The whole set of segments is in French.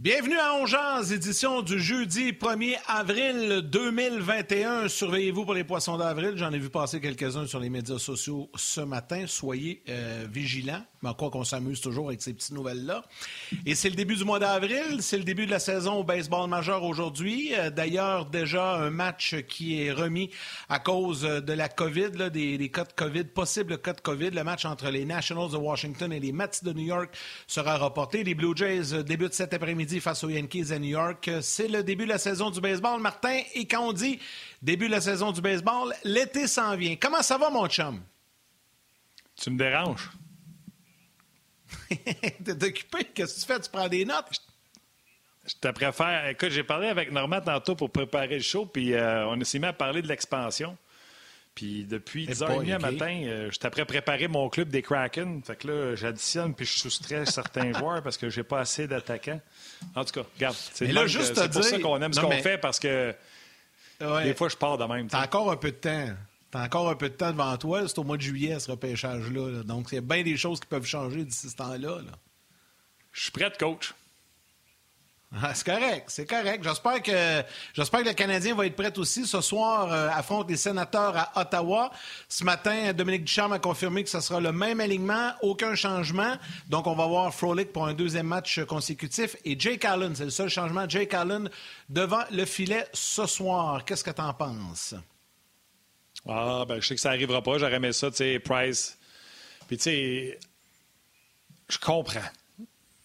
Bienvenue à Ongeance, édition du jeudi 1er avril 2021. Surveillez-vous pour les poissons d'avril. J'en ai vu passer quelques-uns sur les médias sociaux ce matin. Soyez euh, vigilants. Mais quoi qu'on s'amuse toujours avec ces petites nouvelles-là. Et c'est le début du mois d'avril. C'est le début de la saison au baseball majeur aujourd'hui. Euh, d'ailleurs, déjà un match qui est remis à cause de la COVID, des, des, cas de COVID, possibles cas de COVID. Le match entre les Nationals de Washington et les Mets de New York sera reporté. Les Blue Jays débutent cet après-midi face aux Yankees à New York. C'est le début de la saison du baseball, Martin. Et quand on dit début de la saison du baseball, l'été s'en vient. Comment ça va, mon chum? Tu me déranges? T'es occupé? Qu'est-ce que tu fais? Tu prends des notes? Je te préfère. Écoute, j'ai parlé avec Normand tantôt pour préparer le show, puis euh, on s'est mis à parler de l'expansion. Puis depuis 10h30 okay. matin, euh, je t'apprête préparer mon club des Kraken. Fait que là, j'additionne puis je soustrais certains joueurs parce que j'ai pas assez d'attaquants. En tout cas, regarde. C'est pour ça qu'on aime ce qu'on fait parce que ouais. des fois, je pars de même. T'as encore un peu de temps. T'as encore un peu de temps devant toi. C'est au mois de juillet, ce repêchage-là. Là. Donc, il y a bien des choses qui peuvent changer d'ici ce temps-là. Là. Je suis prêt, coach. Ah, c'est correct, c'est correct. J'espère que j'espère que le Canadien va être prêt aussi. Ce soir, euh, affronte les sénateurs à Ottawa. Ce matin, Dominique Ducharme a confirmé que ce sera le même alignement, aucun changement. Donc, on va voir Frolic pour un deuxième match consécutif. Et Jake Allen, c'est le seul changement. Jake Allen devant le filet ce soir. Qu'est-ce que tu en penses? Ah, ben, je sais que ça n'arrivera pas. J'aurais aimé ça, tu sais, Price. Puis, tu sais, je comprends.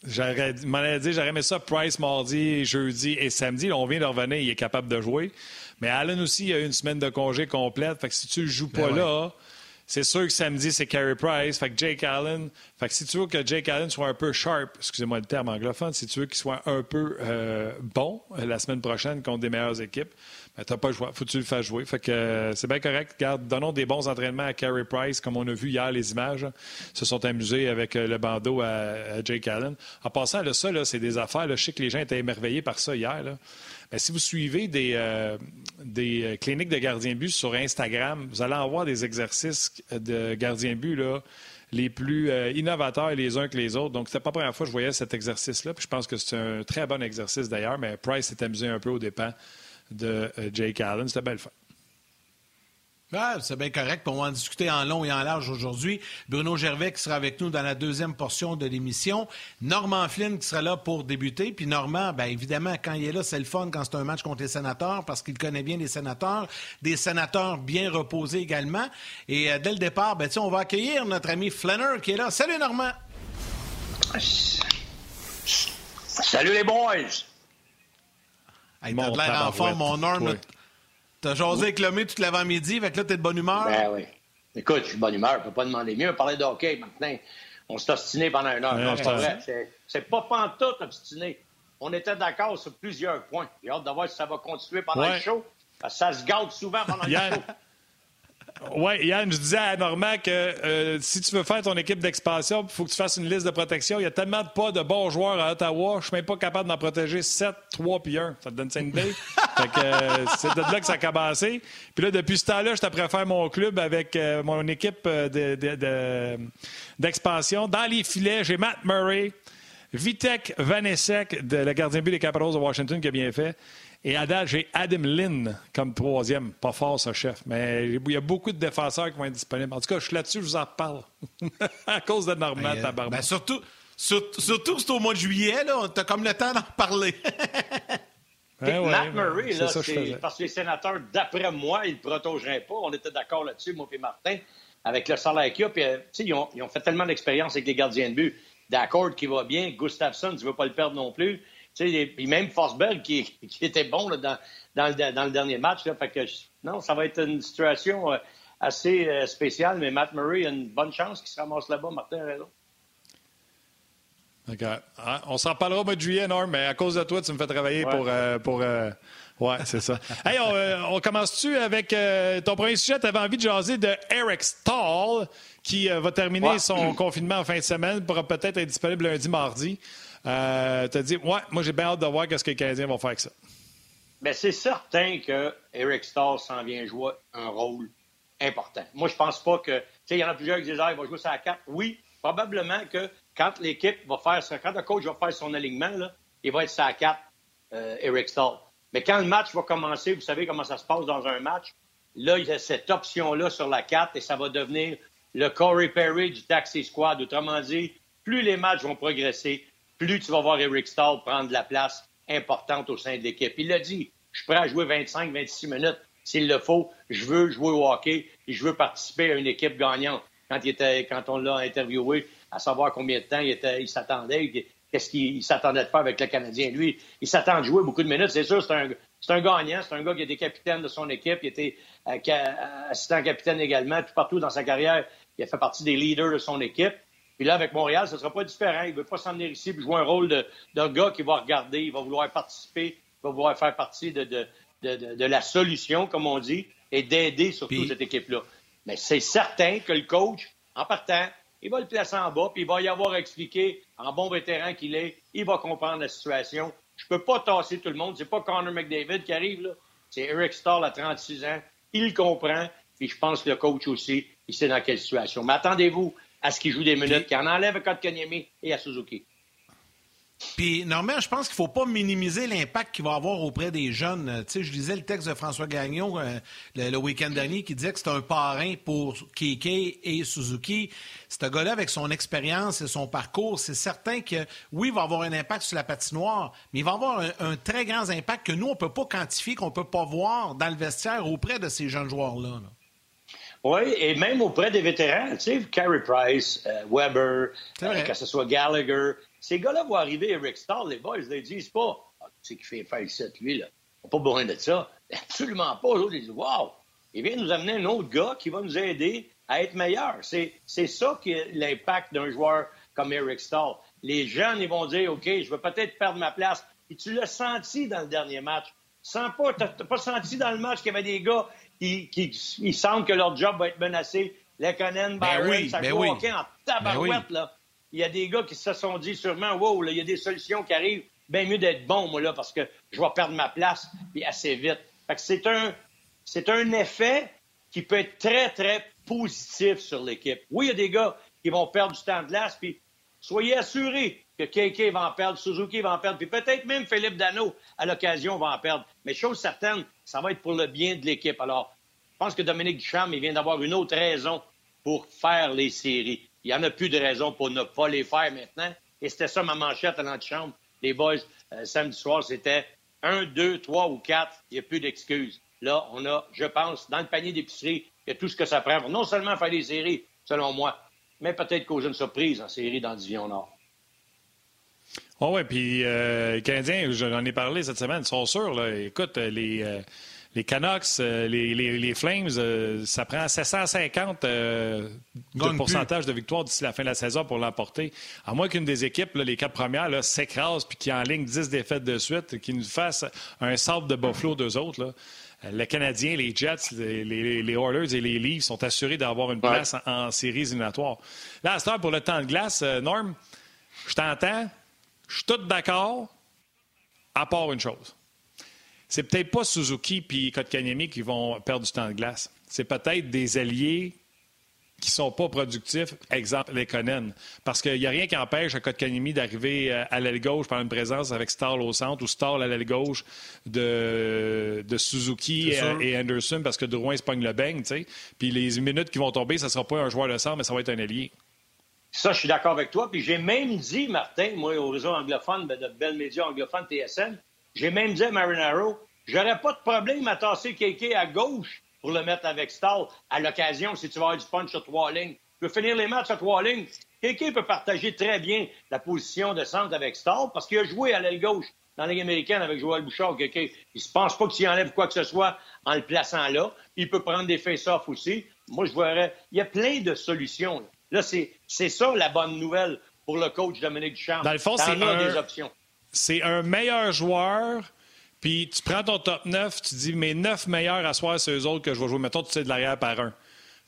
J'aurais dit, j'aurais aimé ça Price mardi, jeudi et samedi. Là, on vient de revenir, il est capable de jouer. Mais Allen aussi, il a une semaine de congé complète. Fait que si tu ne joues pas ben là, c'est sûr que samedi, c'est Carey Price. Fait que Jake Allen. Fait que si tu veux que Jake Allen soit un peu sharp, excusez-moi le terme anglophone, si tu veux qu'il soit un peu euh, bon euh, la semaine prochaine contre des meilleures équipes, ben, t'as pas le choix. Faut que tu le fasses jouer. Fait que euh, c'est bien correct. Garde, donnons des bons entraînements à Carey Price, comme on a vu hier les images. se sont amusés avec le bandeau à, Jake Allen. En passant, là, ça, là, c'est des affaires. Je sais que les gens étaient émerveillés par ça hier. Là. Mais si vous suivez des, euh, des cliniques de gardien but sur Instagram, vous allez en voir des exercices de gardien but là, les plus innovateurs les uns que les autres. Donc, c'était pas la première fois que je voyais cet exercice-là. Je pense que c'est un très bon exercice d'ailleurs, mais Price s'est amusé un peu au dépens de euh, Jake Allen. C'était belle fin. Ah, c'est bien correct. On va en discuter en long et en large aujourd'hui. Bruno Gervais qui sera avec nous dans la deuxième portion de l'émission. Normand Flynn qui sera là pour débuter. Puis Normand, bien évidemment, quand il est là, c'est le fun quand c'est un match contre les sénateurs parce qu'il connaît bien les sénateurs. Des sénateurs bien reposés également. Et euh, dès le départ, ben, on va accueillir notre ami Flanner qui est là. Salut Normand! Salut les boys! Hey, t'as de l'air en forme, mon Norm. T'as jasé avec Lomé toute l'avant-midi, fait que là, t'es de bonne humeur? Ben oui. Écoute, je suis de bonne humeur, je peux pas demander mieux. On parlait de hockey maintenant. On s'est ostiné pendant une heure. non, c'est pas vrai. C'est pas pantoute obstiné. On était d'accord sur plusieurs points. J'ai hâte de voir si ça va continuer pendant le show. Parce que ça se gâte souvent pendant le show. Oui, Yann, je disais à Normand que euh, si tu veux faire ton équipe d'expansion, il faut que tu fasses une liste de protection. Il y a tellement de pas de bons joueurs à Ottawa, je suis même pas capable d'en protéger 7, 3 puis 1. Ça te donne 5 idée? euh, c'est de là que ça a commencé. Puis là, depuis ce temps-là, je t'apprends faire mon club avec euh, mon équipe d'expansion. Dans les filets, j'ai Matt Murray, Vitek Vanesek, de la gardien but des Capitals de Washington, qui a bien fait. Et à j'ai Adam Lynn comme troisième. Pas fort, ce chef. Mais il y a beaucoup de défenseurs qui vont être disponibles. En tout cas, je suis là-dessus, je vous en reparle. à cause de Normand, ben, ben surtout, surtout c'est au mois de juillet, là. T'as comme le temps d'en reparler. ouais, Matt Murray, là, c'est parce que les sénateurs, d'après moi, ils ne protégeraient pas. On était d'accord là-dessus, moi et Martin, avec le salaire qu'il y a. Puis, euh, ils, ont, ils ont fait tellement d'expérience avec les gardiens de but. D'accord qui va bien. Gustafsson, tu ne veux pas le perdre non plus. Puis même Forsberg qui, qui, était bon là, dans, dans, le, dans, le, dernier match. Là, fait que, non, ça va être une situation euh, assez euh, spéciale, mais Matt Murray a une bonne chance qu'il se ramasse là-bas. Martin a raison. Ah, on s'en parlera au mois de juillet, Norm, mais à cause de toi, tu me fais travailler pour. Euh, pour Ouais, c'est ça. hey, on, on commence-tu avec ton premier sujet? Tu avais envie de jaser de Eric Stahl, qui va terminer son confinement en fin de semaine, pourra peut-être être disponible lundi, mardi. Euh, tu as dit, ouais, moi j'ai bien hâte de voir ce que les Canadiens vont faire avec ça. Bien, c'est certain que Eric Starr s'en vient jouer un rôle important. Moi, je pense pas que. Tu sais, il y en a plusieurs qui disent, ah, il va jouer ça à 4. Oui, probablement que quand l'équipe va faire ça, quand le coach va faire son alignement, là, il va être sa 4, euh, Eric Stahl. Mais quand le match va commencer, vous savez comment ça se passe dans un match, là, il y a cette option-là sur la 4 et ça va devenir le Corey Perry du Taxi Squad. Autrement dit, plus les matchs vont progresser, plus tu vas voir Eric Stahl prendre la place importante au sein de l'équipe. Il l'a dit, je suis prêt à jouer 25-26 minutes s'il le faut. Je veux jouer au hockey et je veux participer à une équipe gagnante. Quand, on l'a interviewé, à savoir combien de temps il, s'attendait, qu'est-ce qu'il s'attendait de faire avec le Canadien. Lui, il s'attend de jouer beaucoup de minutes. C'est sûr, c'est un, gagnant. C'est un gars qui a capitaine de son équipe. Il était euh, assistant capitaine également. Puis partout dans sa carrière, il a fait partie des leaders de son équipe. Puis là, avec Montréal, ce ne sera pas différent. Il ne veut pas s'en venir ici et jouer un rôle de, d'un gars qui va regarder, il va vouloir participer, il va vouloir faire partie de, de, de la solution, comme on dit, et d'aider surtout cette équipe-là. Mais c'est certain que le coach, en partant, il va le placer en bas, puis il va y avoir expliqué, en bon vétéran qu'il est, il va comprendre la situation. Je peux pas tasser tout le monde. C'est pas Connor McDavid qui arrive, là. C'est Eric Starr à 36 ans. Il comprend, puis je pense que le coach aussi, il sait dans quelle situation. Mais attendez-vous à ce qu'il joue des minutes, qu'il en enlève à Kotkaniemi et à Suzuki. Puis, normalement, je pense qu'il ne faut pas minimiser l'impact qu'il va avoir auprès des jeunes. Euh, tu sais, je lisais le texte de François Gagnon euh, le, week-end dernier qui disait que c'est un parrain pour Keke et Suzuki. C'est un gars-là, avec son expérience et son parcours, c'est certain que, oui, il va avoir un impact sur la patinoire, mais il va avoir un, très grand impact que nous, on ne peut pas quantifier, qu'on ne peut pas voir dans le vestiaire auprès de ces jeunes joueurs-là. Oui, et même auprès des vétérans, tu sais, Carey Price, euh, Weber, que ce soit Gallagher, ces gars-là vont arriver, Eric Starr, les boys, ils ne disent pas ah, Tu sais qu'il fait faire ici, lui, là. On n'a pas besoin de ça. Absolument pas. Eux, ils disent Wow, il vient nous amener un autre gars qui va nous aider à être meilleur. C'est, c'est ça qui est l'impact d'un joueur comme Eric Stahl. Les jeunes, ils vont dire OK, je vais peut-être perdre ma place. Et tu l'as senti dans le dernier match. Tu pas, t'as, pas senti dans le match qu'il y avait des gars qui, sentent que leur job va être menacé. Lekonen, ben Byron, oui, ça ben joue oui. en ben tabarouette, là il y a des gars qui se sont dit sûrement, wow, il y a des solutions qui arrivent. Bien mieux d'être bon, moi, là, parce que je vais perdre ma place, puis assez vite. Fait que c'est un, c'est un effet qui peut être très, très positif sur l'équipe. Oui, il y a des gars qui vont perdre du temps de glace, puis soyez assurés que KK va en perdre, Suzuki va en perdre, puis peut-être même Philippe Dano, à l'occasion, va en perdre. Mais chose certaine, ça va être pour le bien de l'équipe. Alors, pense que Dominique Duchamp, il vient d'avoir une autre raison pour faire les séries. Il n'y en a plus de raison pour ne pas les faire maintenant. Et c'était ça ma manchette à chambre. Les boys, euh, samedi soir, c'était un, deux, trois ou quatre. Il n'y a plus d'excuses. Là, on a, je pense, dans le panier d'épicerie, il y a tout ce que ça prend pour non seulement faire des séries, selon moi, mais peut-être causer une surprise en série dans Division Nord. Oh oui, puis euh, les Canadiens, j'en ai parlé cette semaine, sont sûrs. Là. Écoute, les, euh, les Canucks, euh, les, Flames, euh, ça prend 750 euh, de pourcentage de victoire d'ici la fin de la saison pour l'emporter. À moins qu'une des équipes, les quatre premières, s'écrase puis qui en ligne 10 défaites de suite, qui nous fasse un sable de Buffalo d'eux autres. Là. Les Canadiens, les Jets, les, les, Oilers et les Leafs sont assurés d'avoir une place en, séries éliminatoires. Là, à cette heure, pour le temps de glace, Norm, je t'entends, je suis tout d'accord, à part une chose c'est peut-être pas Suzuki puis Kotkaniemi qui vont perdre du temps de glace. C'est peut-être des alliés qui sont pas productifs, exemple les Conan. Parce qu'il n'y a rien qui empêche à Kotkaniemi d'arriver euh, à l'aile gauche par une présence avec Starl au centre ou Starl à l'aile gauche de, de Suzuki et, Anderson parce que Drouin se pogne le beigne, Puis les minutes qui vont tomber, ça ne sera pas un joueur de centre, mais ça va être un allié. Ça, je suis d'accord avec toi. Puis j'ai même dit, Martin, moi, au réseau anglophone, ben, de belles médias anglophones, TSN, j'ai même dit à Marinaro, j'aurais pas de problème à tasser Kéké à gauche pour le mettre avec Stall à l'occasion si tu vas avoir du punch sur trois lignes. Tu peux finir les matchs sur trois lignes. Kéké peut partager très bien la position de centre avec Stall parce qu'il a joué à l'aile gauche dans la Ligue américaine avec Joël Bouchard. Kéké. Il ne pense pas qu'il enlève quoi que ce soit en le plaçant là. Il peut prendre des face-offs aussi. Moi, je verrais. Il y a plein de solutions. Là, c'est ça la bonne nouvelle pour le coach Dominique Duchamp. Dans le fond, c'est des options c'est un meilleur joueur, puis tu prends ton top 9, tu dis mes 9 meilleurs à soir, c'est eux autres que je vais jouer. Mettons, tu sais de l'arrière par un.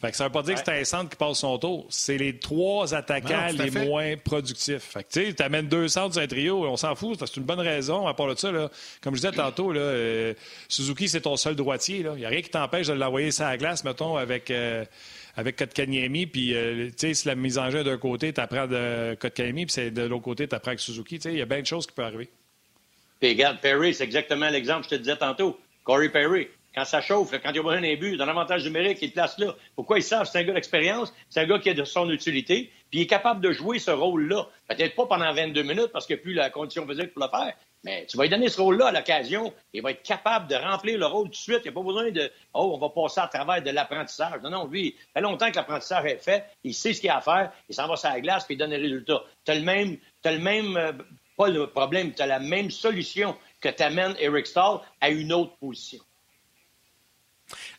Fait que ça veut pas dire que c'est un centre qui passe son tour. C'est les trois attaquants les moins productifs. Fait que tu sais, amènes deux centres sur un trio, on s'en fout, c'est une bonne raison. À part de ça, là, comme je disais tantôt, là, euh, Suzuki, c'est ton seul droitier. Il n'y a rien qui t'empêche de l'envoyer sur la glace, mettons, avec. Euh, avec Kotkaniemi, puis euh, tu sais, si la mise en jeu d'un côté, tu apprends de Kotkaniemi, puis de l'autre côté, tu apprends avec Suzuki. Tu sais, il y a bien de choses qui peuvent arriver. Puis regarde, Perry, c'est exactement l'exemple que je te disais tantôt. Corey Perry, quand ça chauffe, quand il y a besoin d'un but, d'un avantage numérique, il place là. Pourquoi ils savent? C'est un gars d'expérience, c'est un gars qui a de son utilité, puis il est capable de jouer ce rôle-là. Peut-être pas pendant 22 minutes parce qu'il n'y a plus la condition physique pour le faire, mais tu vas lui donner ce rôle-là à l'occasion. Il va être capable de remplir le rôle tout de suite. Il n'y a pas besoin de Oh, on va passer à travers de l'apprentissage. Non, non, lui, il fait longtemps que l'apprentissage est fait. Il sait ce qu'il a à faire. Il s'en va sur la glace puis il donne les résultats. Tu as le même, le même euh, pas le problème, tu as la même solution que t'amènes Eric Stahl à une autre position.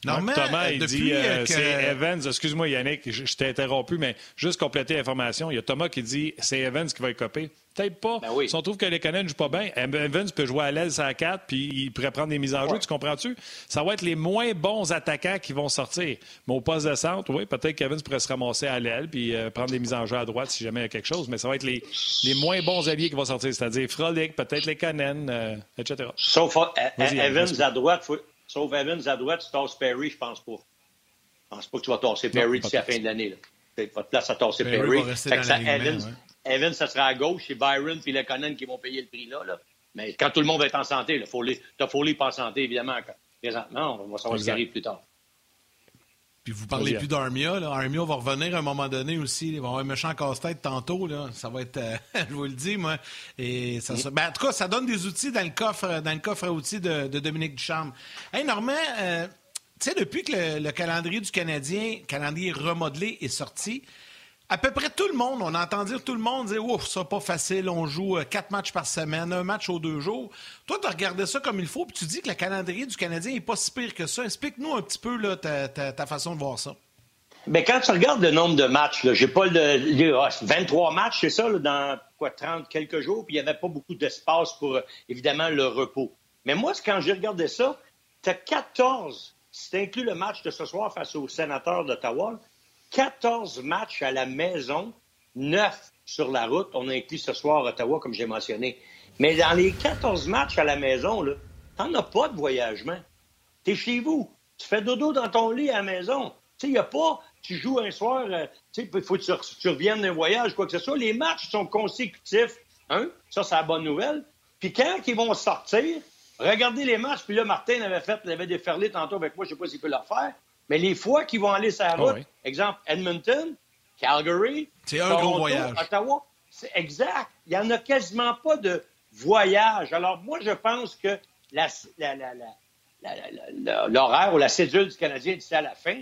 Thomas, euh, il dit, euh, c'est Evans, excuse-moi Yannick, je, t'ai interrompu, mais juste compléter l'information, il y a Thomas qui dit, c'est Evans qui va être copé. Peut-être pas. Ben si on trouve que les Canadiens ne jouent pas bien, Evans peut jouer à l'aise à 4 puis il pourrait prendre des mises en jeu, tu comprends-tu? Ça va être les moins bons attaquants qui vont sortir. Mais au poste de centre, oui, peut-être qu'Evans pourrait se ramasser à l'aile puis euh, prendre des mises en jeu à droite si jamais il y a quelque chose, mais ça va être les, les moins bons alliés qui vont sortir, c'est-à-dire Frolic, peut-être les Canadiens, etc. Sauf Evans à droite, faut, Sauf Evans à droite, tu tasses Perry, je pense pas. Je pense pas que tu vas tasser Perry d'ici la fin de l'année. Votre place à tasser Perry. Evans, ça sera à gauche, c'est Byron puis Lekonen qui vont payer le prix là. là. Mais quand tout le monde va être en santé, il faut les, faut les pas en santé, évidemment. Présentement, on va savoir ce qui arrive plus tard. Puis vous parlez plus d'Armia. Armia va revenir à un moment donné aussi. Il va avoir un méchant casse-tête tantôt. Là. Ça va être, euh, je vous le dis, moi. Et ça, ben, en tout cas, ça donne des outils dans le coffre, dans le coffre à outils de, Dominique Ducharme. Hey, Normand, euh, tu sais, depuis que le, le, calendrier du Canadien, calendrier remodelé, est sorti, à peu près tout le monde, on entend dire tout le monde dire Ouf, ça pas facile, on joue euh, quatre matchs par semaine, un match aux deux jours. Toi, tu as regardé ça comme il faut, puis tu dis que le calendrier du Canadien n'est pas si pire que ça. Explique-nous un petit peu ta, façon de voir ça. Bien, quand tu regardes le nombre de matchs, j'ai pas le, 23 matchs, c'est ça, dans quoi, 30 quelques jours, puis il n'y avait pas beaucoup d'espace pour, euh, évidemment, le repos. Mais moi, quand j'ai regardé ça, tu as 14, si tu inclus le match de ce soir face aux sénateurs d'Ottawa, 14 matchs à la maison, 9 sur la route. On a inclus ce soir Ottawa, comme j'ai mentionné. Mais dans les 14 matchs à la maison, tu n'en as pas de voyagement. Tu es chez vous. Tu fais dodo dans ton lit à la maison. Tu sais, a pas, tu joues un soir, euh, tu faut que tu, reviennes d'un voyage, quoi que ce soit. Les matchs sont consécutifs. Hein? Ça, c'est la bonne nouvelle. Puis quand ils vont sortir, regardez les matchs. Puis là, Martin avait fait, il avait déferlé tantôt avec moi, je ne sais pas s'il peut le refaire. Mais les fois qu'ils vont aller sur la ah route, exemple Edmonton, Calgary, c'est un gros voyage. Ottawa, c'est exact. Il n'y en a quasiment pas de voyage. Alors moi, je pense que l'horaire ou la cédule du Canadien d'ici à la fin,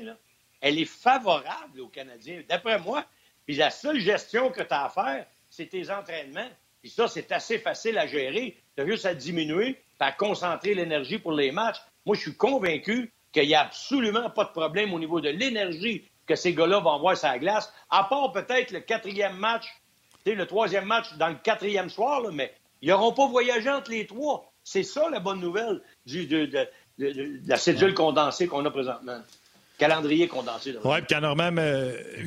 elle est favorable aux Canadiens, d'après moi. Puis la seule gestion que tu as à faire, c'est tes entraînements. Puis ça, c'est assez facile à gérer. Tu as juste à diminuer, à concentrer l'énergie pour les matchs. Moi, je suis convaincu qu'il n'y a absolument pas de problème au niveau de l'énergie que ces gars-là vont avoir sur la glace, à part peut-être le quatrième match, le troisième match dans le quatrième soir, mais ils n'auront pas voyagé entre les trois. C'est ça la bonne nouvelle du, de, la cédule condensée qu'on a présentement calendrier condensé. Oui, puis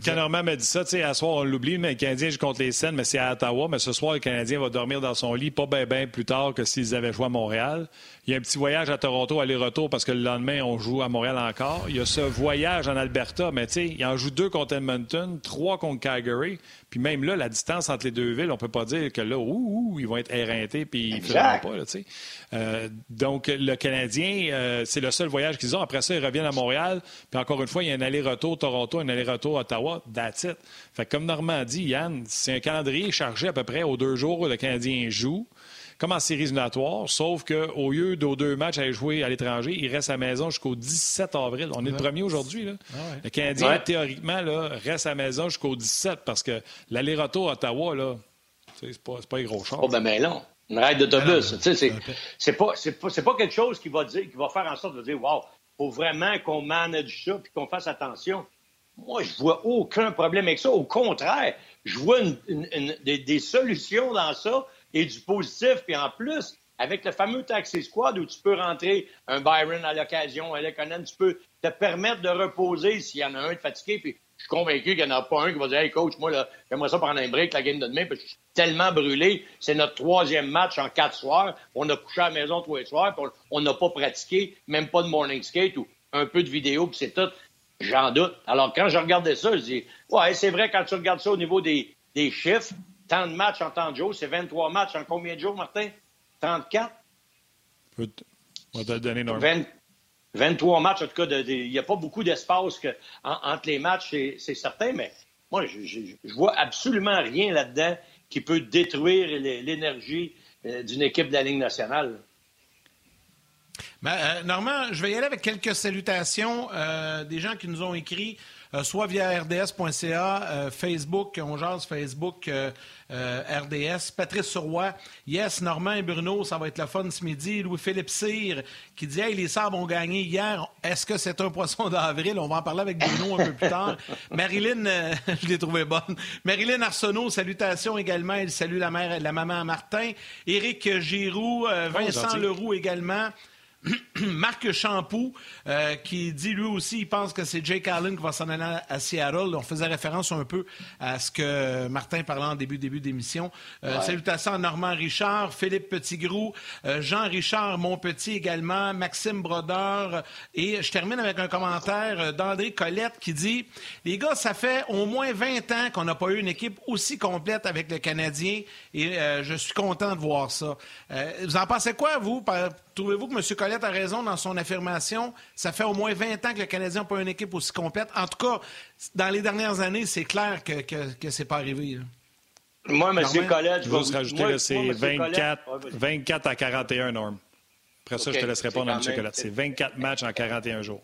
quand m'a dit ça, tu sais, à soir, on l'oublie, mais le Canadien joue contre les Seines, mais c'est à Ottawa. Mais ce soir, le Canadien va dormir dans son lit, pas bien ben plus tard que s'ils avaient joué à Montréal. Il y a un petit voyage à Toronto, aller-retour, parce que le lendemain, on joue à Montréal encore. Il y a ce voyage en Alberta, mais tu sais, il en joue deux contre Edmonton, trois contre Calgary. Puis même là, la distance entre les deux villes, on peut pas dire que là, ouh, ouh ils vont être éreintés, puis ils ne pas, tu sais. Euh, donc, le Canadien, euh, c'est le seul voyage qu'ils ont. Après ça, ils reviennent à Montréal. Puis encore une fois, il y a un aller-retour Toronto, un aller-retour Ottawa. That's it. Fait comme Normand dit, Yann, c'est un calendrier chargé à peu près aux deux jours où le Canadien joue comme en séries éliminatoires, sauf qu'au lieu d'aux deux matchs à jouer à l'étranger, il reste à la maison jusqu'au 17 avril. On est le premier aujourd'hui. Ah le Canadien, théoriquement, là, reste à la maison jusqu'au 17 parce que l'aller-retour à Ottawa, là, c'est pas, pas les gros choses. Oh, ben, mais non. Une ride d'autobus. Ah c'est pas, pas, pas, quelque chose qui va, dire, qui va faire en sorte de dire Wow, faut vraiment qu'on manage ça et qu'on fasse attention. Moi, je vois aucun problème avec ça. Au contraire, je vois des, des, solutions dans ça et du positif. Puis en plus, avec le fameux Taxi Squad où tu peux rentrer un Byron à l'occasion, un Lekonen, tu peux te permettre de reposer s'il y en a un de fatigué. Puis je suis convaincu qu'il n'y en a pas un qui va dire Hey coach, moi, j'aimerais ça prendre un break la game de demain, parce que je suis tellement brûlé. C'est notre troisième match en quatre soirs. On a couché à la maison les soirs, puis on n'a pas pratiqué, même pas de morning skate ou un peu de vidéo, puis c'est tout. J'en doute. Alors, quand je regardais ça, je dis Ouais, c'est vrai, quand tu regardes ça au niveau des chiffres, tant de matchs en temps de jour, c'est 23 matchs en combien de jours, Martin? 34? On va te le donner, Norm. 23 matchs, en tout cas, il n'y a pas beaucoup d'espace entre les matchs, c'est certain, mais moi, je, je, vois absolument rien là-dedans qui peut détruire l'énergie euh, d'une équipe de la Ligue nationale. Ben, euh, Normand, je vais y aller avec quelques salutations euh, des gens qui nous ont écrit. Euh, soit via rds.ca, euh, Facebook, on jase Facebook euh, RDS. Patrice Surroy, yes, Normand et Bruno, ça va être le fun ce midi. Louis-Philippe Cyr qui dit Hey, les Sabres ont gagné hier. Est-ce que c'est un poisson d'avril? On va en parler avec Bruno un peu plus tard. Marilyn, je l'ai trouvé bonne. Marilyn Arsenault, salutations également. Elle salue la mère, la maman Martin. Éric Giroux, Vincent Leroux également. Marc Champoux, euh, qui dit lui aussi, il pense que c'est Jake Allen qui va s'en aller à Seattle. On faisait référence un peu à ce que Martin parlait en début début d'émission. Euh, Salutations à Normand Richard, Philippe Petitgrou, euh, Jean-Richard Monpetit également, Maxime Brodeur. Et je termine avec un commentaire d'André Colette qui dit Les gars, ça fait au moins 20 ans qu'on n'a pas eu une équipe aussi complète avec le Canadien et je suis content de voir ça. vous en pensez quoi, vous? Trouvez-vous que M. Colette a raison dans son affirmation? Ça fait au moins 20 ans que le Canadien n'a pas une équipe aussi complète. En tout cas, dans les dernières années, c'est clair que, que, c'est pas arrivé. Moi, M. Colette, je vais vous rajouter, c'est 24, 24 à 41, Norm. Après ça, je te laisserai répondre à M. Colette. C'est 24 matchs en 41 jours.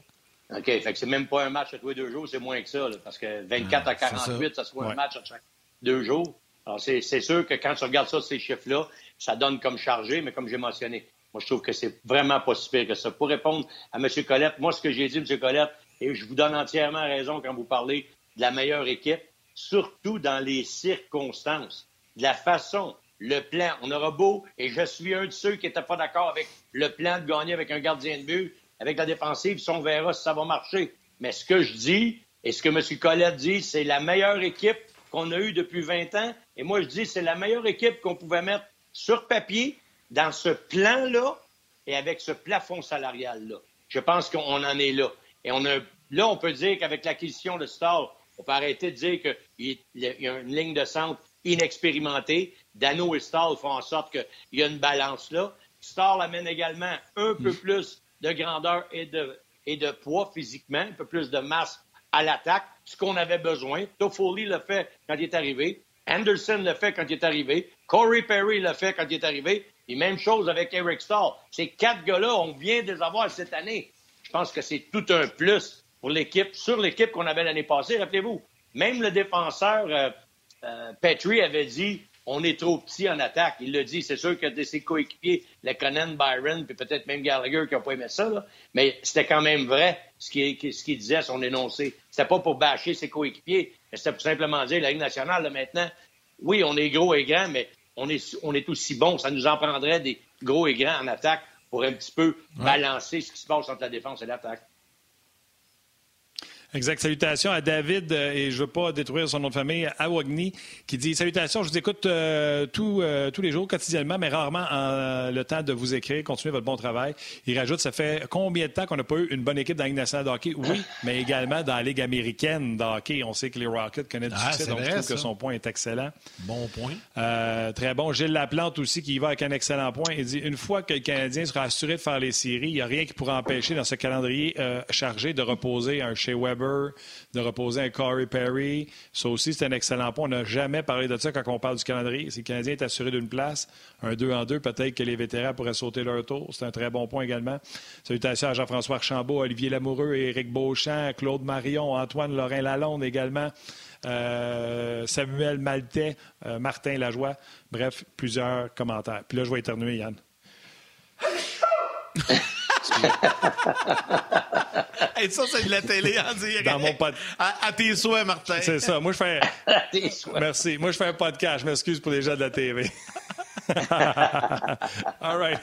OK, fait que c'est même pas un match à tous les deux jours, c'est moins que ça, parce que 24 à 48, ça, soit un match à chaque deux jours. Alors, c'est sûr que quand tu regardes ça, ces chiffres-là, ça donne comme chargé, mais comme j'ai mentionné, moi, je trouve que c'est vraiment pas si pire que ça. Pour répondre à M. Colette, moi, ce que j'ai dit, M. Colette, et je vous donne entièrement raison quand vous parlez de la meilleure équipe, surtout dans les circonstances, de la façon, le plan. On aura beau, et je suis un de ceux qui n'étaient pas d'accord avec le plan de gagner avec un gardien de but, avec la défensive, si on verra si ça va marcher. Mais ce que je dis, et ce que M. Colette dit, c'est la meilleure équipe qu'on a eue depuis 20 ans. Et moi, je dis, c'est la meilleure équipe qu'on pouvait mettre sur papier dans ce plan-là et avec ce plafond salarial-là. Je pense qu'on en est là. Et on a, là, on peut dire qu'avec l'acquisition de Star, on peut arrêter de dire qu'il y a une ligne de centre inexpérimentée. Dano et Stahl font en sorte qu'il y a une balance là. Stahl amène également un peu mm. plus de grandeur et de, et de poids physiquement, un peu plus de masse à l'attaque, ce qu'on avait besoin. Toffoli l'a fait quand il est arrivé. Anderson l'a fait quand il est arrivé. Corey Perry l'a fait quand il est arrivé. Et même chose avec Eric Stahl. Ces quatre gars-là, on vient de les avoir cette année. Je pense que c'est tout un plus pour l'équipe, sur l'équipe qu'on avait l'année passée. Rappelez-vous, même le défenseur euh, euh, Petrie avait dit on est trop petit en attaque. Il l'a dit, c'est sûr que ses coéquipiers, Lekonen, Byron, puis peut-être même Gallagher qui n'a pas aimé ça, mais c'était quand même vrai ce qu'il disait, son énoncé. C'était pas pour bâcher ses coéquipiers, mais c'était pour simplement dire la Ligue nationale, maintenant, oui, on est gros et grand, mais on est, on est aussi bon. Ça nous en prendrait des gros et grands en attaque pour un petit peu balancer ce qui se passe entre la défense et l'attaque. Exact. Salutations à David, euh, et je ne veux pas détruire son nom de famille, Awagni, qui dit Salutations, je vous écoute euh, euh, tous les jours, quotidiennement, mais rarement en, le temps de vous écrire. Continuez votre bon travail. Il rajoute Ça fait combien de temps qu'on n'a pas eu une bonne équipe dans la Ligue nationale de hockey? Oui, mais également dans la Ligue américaine de hockey. On sait que les Rockets connaissent du ah, succès, donc je trouve que son point est excellent. Bon point. très bon. Gilles Laplante aussi, qui y va avec un excellent point. Il dit Une fois que le Canadien sera assuré de faire les séries, il n'y a rien qui pourra empêcher dans ce calendrier chargé de reposer un chez Weber de reposer un Corey Perry. Ça aussi, c'est un excellent point. On n'a jamais parlé de ça quand on parle du calendrier. Si le Canadien est assuré d'une place, un 2 en 2, peut-être que les vétérans pourraient sauter leur tour. C'est un très bon point également. Salutations à Jean-François Archambault, Olivier Lamoureux, Éric Beauchamp, Claude Marion, Antoine Lorrain Lalonde également. Euh, Samuel Maltais, euh, Martin Lajoie. Bref, plusieurs commentaires. Puis là, je vais éternuer, Yann. Et ça, c'est de la télé en direct. Dans mon pod... à, tes souhaits, Martin. C'est ça. Moi, je fais. Merci. Moi, je fais un podcast. Je m'excuse pour les gens de la TV. All right.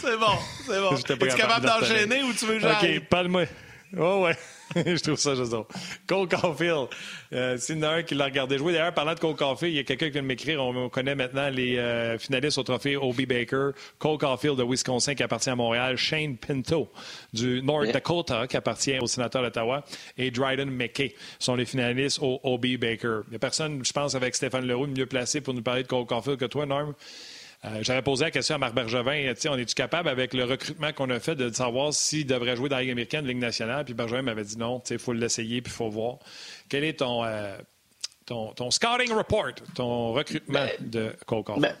C'est bon, c'est bon. Es-tu capable d'enchaîner ou tu veux genre. OK, parle-moi. Oh, ouais. je trouve ça juste drôle. Cole Caulfield, euh, c'est un qui l'a regardé jouer. D'ailleurs, parlant de Cole Caulfield, il y a quelqu'un qui vient de m'écrire. On, connaît maintenant les euh, finalistes au trophée O.B. Baker. Cole Caulfield de Wisconsin qui appartient à Montréal. Shane Pinto du North Dakota qui appartient au sénateur d'Ottawa. Et Dryden McKay sont les finalistes au O.B. Baker. Il n'y a personne, je pense, avec Stéphane Leroux, mieux placé pour nous parler de Cole Caulfield que toi, Norm. Euh, j'avais posé la question à Marc Bergevin, on est-tu capable, avec le recrutement qu'on a fait, de savoir s'il devrait jouer dans la Ligue américaine, Ligue nationale? Puis Bergevin m'avait dit non, il faut l'essayer, puis il faut voir. Quel est ton, euh, ton, ton, scouting report, ton recrutement ben, de Cole ben,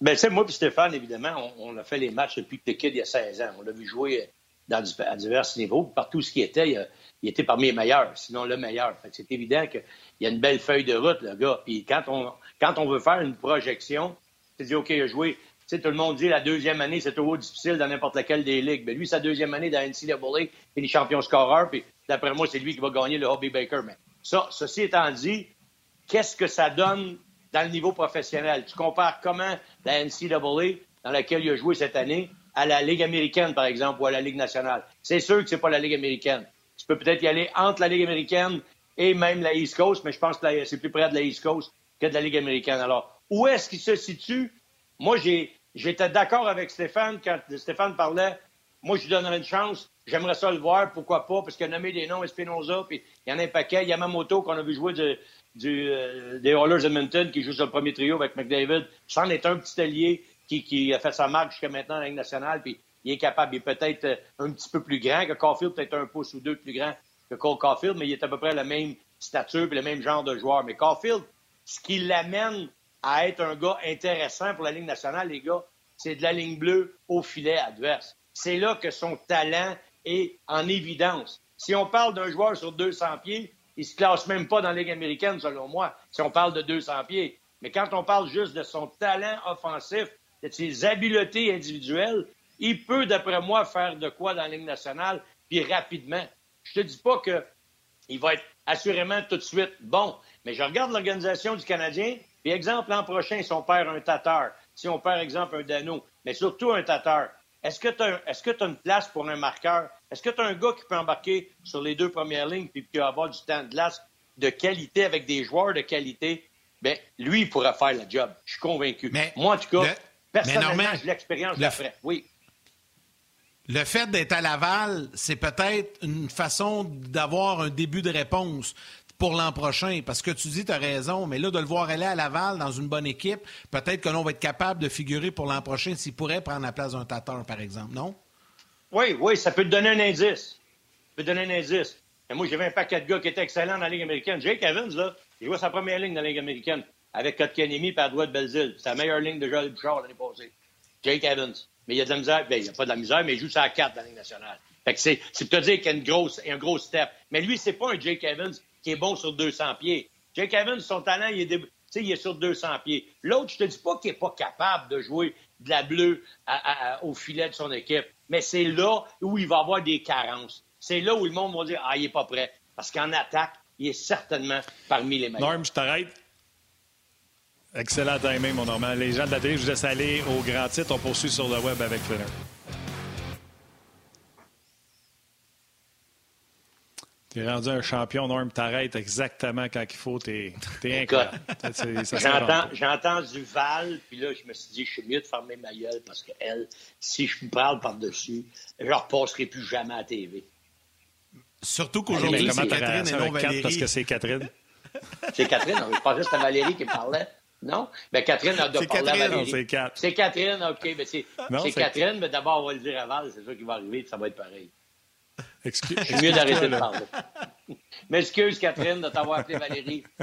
ben, c'est moi et Stéphane, évidemment, on, a fait les matchs depuis que kid il y a 16 ans. On l'a vu jouer dans, à divers niveaux. Partout ce qui était, il, était parmi les meilleurs, sinon le meilleur. C'est évident qu'il y a une belle feuille de route, le gars. Puis quand on, quand on veut faire une projection, c'est dit, OK, il a joué. Tu sais, tout le monde dit la deuxième année, c'est trop difficile dans n'importe laquelle des ligues. Mais lui, sa deuxième année dans NCAA, il est champion scoreur, puis d'après moi, c'est lui qui va gagner le Hobby Baker. Mais ça, ceci étant dit, qu'est-ce que ça donne dans le niveau professionnel? Tu compares comment la NCAA, dans laquelle il a joué cette année, à la Ligue américaine, par exemple, ou à la Ligue nationale? C'est sûr que c'est pas la Ligue américaine. Tu peux peut-être y aller entre la Ligue américaine et même la East Coast, mais je pense que c'est plus près de la East Coast que de la Ligue américaine. Alors, où est-ce qu'il se situe? Moi, j'étais d'accord avec Stéphane quand Stéphane parlait. Moi, je lui donnerais une chance. J'aimerais ça le voir, pourquoi pas, parce qu'il a nommé des noms, Espinoza, puis il y en a un paquet. Yamamoto, qu'on a vu jouer du, euh, des Oilers Edmonton, qui joue sur le premier trio avec McDavid. C'en est un petit allié qui, a fait sa marque jusqu'à maintenant la Ligue nationale, puis il est capable. Il est peut-être euh, un petit peu plus grand que Caulfield, peut-être un pouce ou deux plus grand que Cole Caulfield, mais il est à peu près la même stature et le même genre de joueur. Mais Caulfield, ce qui l'amène à être un gars intéressant pour la Ligue nationale, les gars, c'est de la ligne bleue au filet adverse. C'est là que son talent est en évidence. Si on parle d'un joueur sur 200 pieds, il se classe même pas dans la Ligue américaine, selon moi, si on parle de 200 pieds. Mais quand on parle juste de son talent offensif, de ses habiletés individuelles, il peut, d'après moi, faire de quoi dans la Ligue nationale, puis rapidement. Je te dis pas qu'il va être assurément tout de suite bon, mais je regarde l'organisation du Canadien, puis exemple, l'an prochain, si on perd un Tatar, si on perd, exemple, un Dano, mais surtout un Tatar, est-ce que tu as, une place pour un marqueur? Est-ce que tu as un gars qui peut embarquer sur les deux premières lignes puis qui peut avoir du temps de glace de qualité avec des joueurs de qualité? Bien, lui, il pourrait faire le job. Je suis convaincu. Mais Moi, en tout cas, personnellement, j'ai l'expérience d'après. Oui. Le fait d'être à Laval, c'est peut-être une façon d'avoir un début de réponse pour l'an prochain. Parce que tu dis, tu as raison, mais là, de le voir aller à Laval dans une bonne équipe, peut-être que l'on va être capable de figurer pour l'an prochain s'il pourrait prendre la place d'un Tatar, par exemple, non? Oui, oui, ça peut te donner un indice. Ça peut te donner un indice. Et moi, j'avais un paquet de gars qui étaient excellents dans la Ligue américaine. Jake Evans, là, il jouait sa première ligne dans la Ligue américaine avec Kotkanemi et Padua de Belzile. C'est la meilleure ligne de Joël Bouchard l'année passée. Jake Evans. Mais il y a de la misère. Bien, il n'y a pas de la misère, mais il joue sa 4 dans la Ligue nationale. Fait que c'est, c'est te dire qu'il y a une grosse, un gros step. Mais lui, c'est pas un Jake Evans qui est bon sur 200 pieds. Jake Evans, son talent, il est, il est sur 200 pieds. L'autre, je te dis pas qu'il n'est pas capable de jouer de la bleue au filet de son équipe, mais c'est là où il va avoir des carences. C'est là où le monde va dire Ah, il n'est pas prêt. Parce qu'en attaque, il est certainement parmi les meilleurs. Norm, je t'arrête. Excellent timing, mon Normand. Les gens de la télé, je vous laisse aller au grand titre. On poursuit sur le web avec Flinner. T'es rendu un champion, Norm, t'arrêtes exactement quand il faut, t'es es incroyable. J'entends du Val, puis là, je me suis dit, je suis mieux de fermer ma gueule parce qu'elle, si je me parle par-dessus, je ne repasserai plus jamais à la TV. Surtout qu'aujourd'hui, c'est Catherine et non Valérie. Parce que c'est Catherine. c'est Catherine, je pensais que c'était Valérie qui parlait. Non? Ben, Catherine a de parler à Valérie. C'est C'est Catherine, OK. Ben, c'est Catherine, mais d'abord, on va le dire à Val, c'est ça qui va arriver, ça va être pareil. Excuse, mieux d'arrêter de parler. M'excuse, Catherine, de t'avoir appelé Valérie.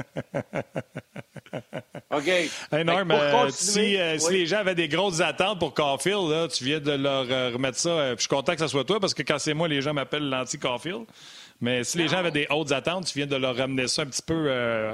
OK. Hey Norm, euh, si, euh, si, les gens avaient des grosses attentes pour Caulfield, là, tu viens de leur euh, remettre ça. je suis content que ce soit toi parce que quand c'est moi, les gens m'appellent l'anti-Caulfield. Mais si les gens avaient des hautes attentes, tu viens de leur ramener ça un petit peu.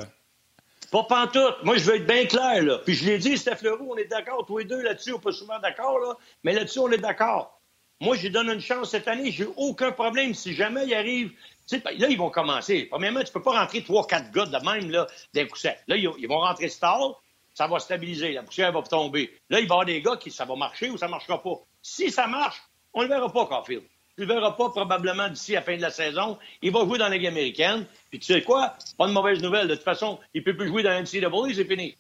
Pas pantoute. Moi, je veux être bien clair, là. Puis je l'ai dit, Steph Leroux, on est d'accord, tous les deux là-dessus, on n'est pas souvent d'accord, là. Mais là-dessus, on est d'accord. Moi, je lui donne une chance cette année. J'ai aucun problème. Si jamais il arrive. Là, ils vont commencer. Premièrement, tu peux pas rentrer trois, quatre gars de même là, d'un coup sec. Là, ils vont rentrer stall, ça va stabiliser, la poussière va tomber. Là, il va y avoir des gars qui ça va marcher ou ça marchera pas. Si ça marche, on le verra pas, Caulfield. Tu le verras pas probablement d'ici à la fin de la saison. Il va jouer dans la Ligue américaine. Puis tu sais quoi? Pas de mauvaise nouvelle. De toute façon, il peut plus jouer dans la NCAA, c'est fini.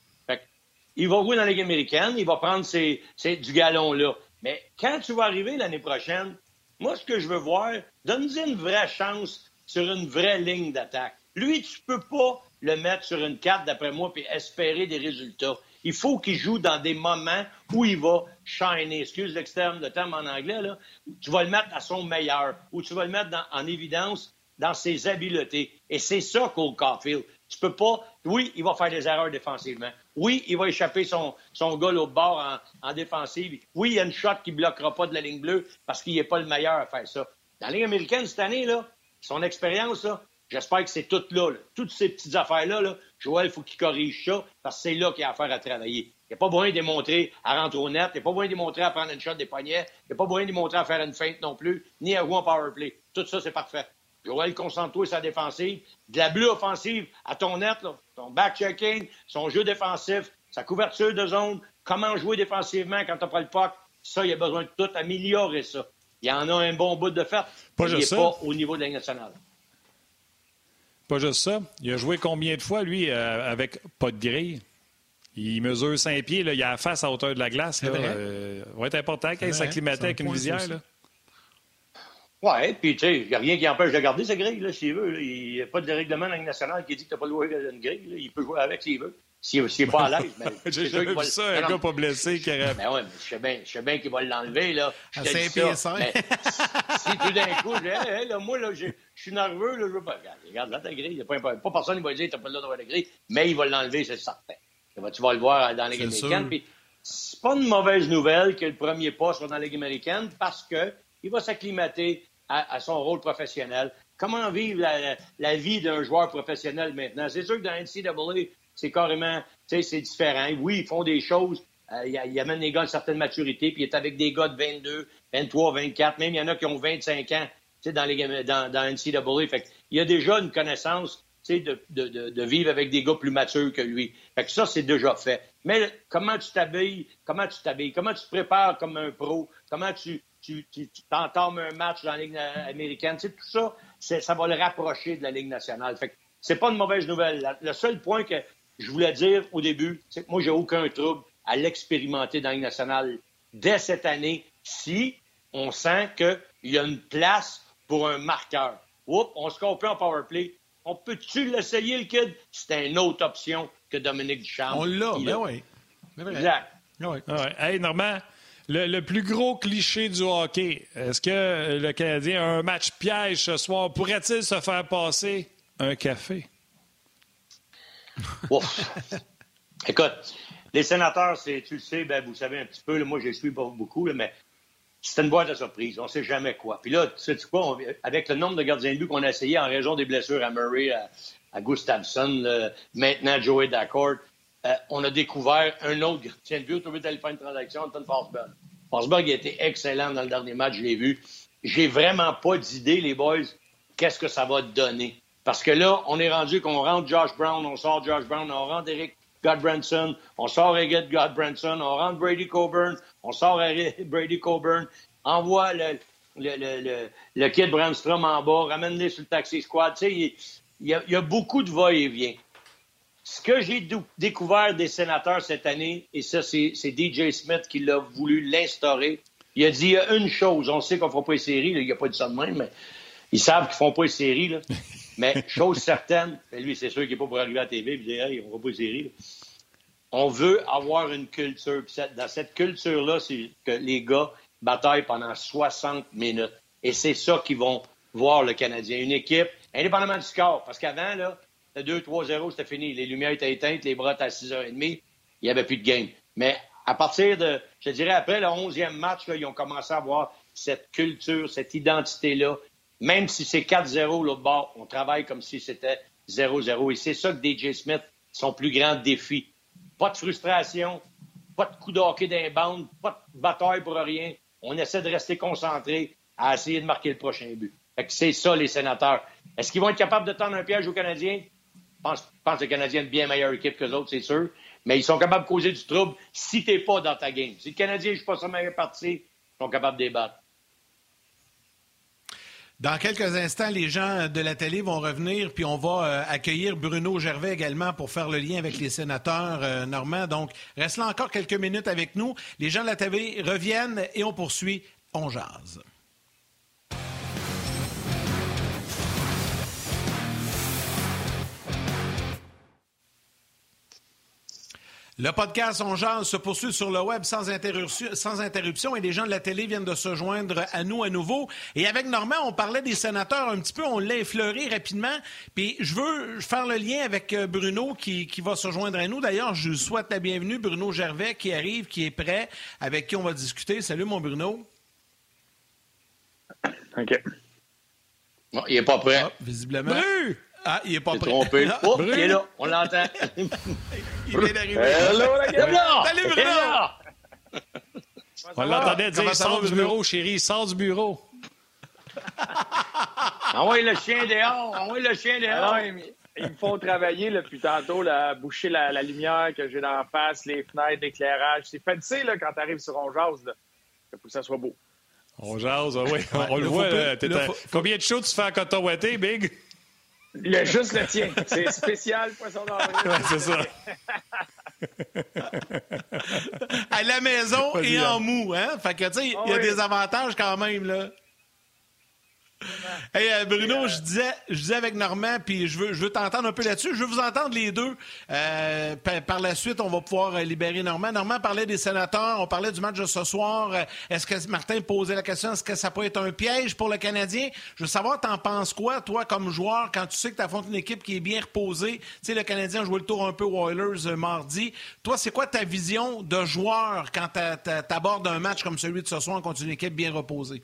il va jouer dans la Ligue américaine. Il va prendre ses, du galon là. Mais quand tu vas arriver l'année prochaine, moi, ce que je veux voir, donne-lui une vraie chance sur une vraie ligne d'attaque. Lui, tu peux pas le mettre sur une carte, d'après moi, puis espérer des résultats. Il faut qu'il joue dans des moments où il va shiner. Excuse l'externe, le terme en anglais, là. Tu vas le mettre à son meilleur, ou tu vas le mettre en évidence dans ses habiletés. Et c'est ça, Cole Caulfield. Tu peux pas. Oui, il va faire des erreurs défensivement. Oui, il va échapper son, son au bord en, défensive. Oui, il y a une shot qui bloquera pas de la ligne bleue parce qu'il n'est pas le meilleur à faire ça. Dans la Ligue américaine cette année, son expérience, j'espère que c'est tout là, Toutes ces petites affaires-là, là, Joël, il faut qu'il corrige ça parce que c'est là qu'il a affaire à travailler. Il n'y a pas besoin de démontrer à rentrer au net, il n'y a pas besoin de démontrer à prendre une shot des poignets, il n'y a pas besoin de démontrer à faire une feinte non plus, ni à jouer en power play. Tout ça, c'est parfait. Joël, concentre-toi sur sa défensive. De la bleue offensive à ton net, ton back-checking, son jeu défensif, sa couverture de zone, comment jouer défensivement quand tu n'as pas le puck. Ça, il a besoin de tout améliorer ça. Il y en a un bon bout de fait. Pas il n'est pas au niveau de la nationale. Pas juste ça. Il a joué combien de fois, lui, euh, avec pas de grille? Il mesure 5 pieds, là, il a la face à hauteur de la glace. Ça euh, va être important qu'il s'acclimatait avec une visière. Là. Oui, puis tu sais, il n'y a rien qui empêche de garder sa grille, là, s'il veut. Il n'y a pas de règlement dans la nationale qui dit que tu n'as pas le droit de une grille. Il peut jouer avec s'il veut. S'il n'est pas à l'aise. J'ai jamais vu ça, un gars pas blessé qui aurait... Ben oui, mais je sais bien, je sais bien qu'il va l'enlever, là. À 5 pieds 5. si tout d'un coup, je hey, là, moi, là, je suis nerveux, là, je veux pas... Regarde, regarde là ta grille. Pas, pas, personne qui va dire que tu n'as pas le droit d'avoir la grille, mais il va l'enlever, c'est certain. Tu vas le voir dans la Ligue américaine. Puis c'est pas une mauvaise nouvelle que le premier pas soit dans la Ligue américaine parce qu'il va s'acclimater à, son rôle professionnel. Comment vivre la, vie d'un joueur professionnel maintenant? C'est sûr que dans NCAA, c'est carrément, tu sais, c'est différent. Oui, ils font des choses. Euh, ils amènent des gars de certaine maturité, puis ils est avec des gars de 22, 23, 24. Même il y en a qui ont 25 ans, tu sais, dans, les, dans, dans NCAA. Fait il y a déjà une connaissance, de, de, de, vivre avec des gars plus matures que lui. Fait que ça, c'est déjà fait. Mais comment tu t'habilles, comment tu t'habilles, comment tu te prépares comme un pro, comment tu, tu, tu, t'entames un match dans la Ligue américaine. Tu sais, tout ça, ça va le rapprocher de la Ligue nationale. Fait que c'est pas une mauvaise nouvelle. le seul point que je voulais dire au début, c'est que moi, j'ai aucun trouble à l'expérimenter dans la Ligue nationale dès cette année si on sent qu'il y a une place pour un marqueur. Oups, on se comprend en power play. On peut-tu l'essayer, le kid? C'est une autre option que Dominique Duchamp. On l'a, ben oui. Exact. Oui. Ah hey, Normand, le, plus gros cliché du hockey, est-ce que le Canadien a un match piège ce soir? Pourrait-il se faire passer un café? Écoute, les sénateurs, tu le sais, ben, vous savez un petit peu, moi je suis pas beaucoup, mais c'est une boîte de surprise. On ne sait jamais quoi. Puis là, tu sais quoi, avec le nombre de gardiens de but qu'on a essayé en raison des blessures à Murray, à, Gustafsson, maintenant Joey Dacourt, euh, on a découvert un autre gardien de but. On d'aller faire une transaction, Anton Forsberg. Forsberg a été excellent dans le dernier match, je l'ai vu. J'ai vraiment pas d'idée, les boys, qu'est-ce que ça va donner. Parce que là, on est rendu qu'on rentre Josh Brown, on sort Josh Brown, on rentre Eric Godbranson, on sort Eric Godbranson, on rentre Brady Coburn, on sort Brady Coburn, envoie le, le, le, kid Brandstrom en bas, ramène-les sur le taxi squad. Tu sais, il y a beaucoup de va-et-vient. Ce que j'ai découvert des sénateurs cette année, et ça, c'est DJ Smith qui l'a voulu l'instaurer, il a dit il y a une chose, on sait qu'on ne fera pas les séries, il n'y a pas de ça de même, mais ils savent qu'ils ne font pas les séries. Là. mais chose certaine, lui, c'est sûr qu'il n'est pas pour arriver à la TV et dire hey, ils ne fera pas les séries. On veut avoir une culture. Dans cette culture-là, c'est que les gars bataillent pendant 60 minutes. Et c'est ça qu'ils vont voir le Canadien. Une équipe, indépendamment du score, parce qu'avant, là, 2-3-0, c'était fini. Les lumières étaient éteintes, les bras étaient à 6h30. Il n'y avait plus de game. Mais à partir de, je dirais, après le 11e match, ils ont commencé à avoir cette culture, cette identité-là. Même si c'est 4-0 l'autre bord, on travaille comme si c'était 0-0. Et c'est ça que DJ Smith, son plus grand défi. Pas de frustration, pas de coup de hockey d'inbound, pas de bataille pour rien. On essaie de rester concentré à essayer de marquer le prochain but. c'est ça, les sénateurs. Est-ce qu'ils vont être capables de tendre un piège aux Canadiens? Pense, pense que les Canadiens ont une bien meilleure équipe que les autres, c'est sûr. Mais ils sont capables de causer du trouble si tu n'es pas dans ta game. Si le Canadien ne joue pas sa meilleure partie, ils sont capables de débattre. Dans quelques instants, les gens de la télé vont revenir, puis on va euh, accueillir Bruno Gervais également pour faire le lien avec les sénateurs euh, normands. Donc, reste là encore quelques minutes avec nous. Les gens de la télé reviennent et on poursuit On jase. Le podcast On se poursuit sur le web sans interruption, sans interruption et les gens de la télé viennent de se joindre à nous à nouveau. Et avec Normand, on parlait des sénateurs un petit peu, on l'a effleuré rapidement. Puis je veux faire le lien avec euh, Bruno qui, qui va se joindre à nous. D'ailleurs, je souhaite la bienvenue, Bruno Gervais qui arrive, qui est prêt, avec qui on va discuter. Salut mon Bruno. OK. il n'est pas prêt. Ah, visiblement. Ah, il est pas prêt. trompé. Ah, oh, il est là, on l'entend. il vient d'arriver. Hello, la gueule! Salut, Bruno! On l'entendait dire, sors du bureau, chérie, sors du bureau. Envoie le chien dehors, envoie le chien dehors. Alors, il, me faut travailler depuis tantôt, là, boucher la, la lumière que j'ai dans la face, les fenêtres, l'éclairage. C'est fancy là, quand tu arrives sur On Jase. Il faut que ça soit beau. On jase, oui. on, le voit. Combien de shows tu fais à coton Big? Le, juste le tien. C'est spécial, poisson d'avril. Ouais, c'est ça. à la maison et en mou, hein? Fait que, tu sais, il y a ah des avantages quand même, là. Hey, euh, Bruno, je, disais, avec Normand, puis je veux, je t'entendre un peu là-dessus. Je veux vous entendre les deux. Euh, par, la suite, on va pouvoir euh, libérer Normand. Normand parlait des sénateurs, on parlait du match de ce soir. Est-ce que Martin posait la question, est-ce que ça peut être un piège pour le Canadien? Je veux savoir, t'en penses quoi, toi, comme joueur, quand tu sais que tu une équipe qui est bien reposée? Tu sais, le Canadien a joué le tour un peu Oilers mardi. Toi, c'est quoi ta vision de joueur quand tu abordes un match comme celui de ce soir contre une équipe bien reposée?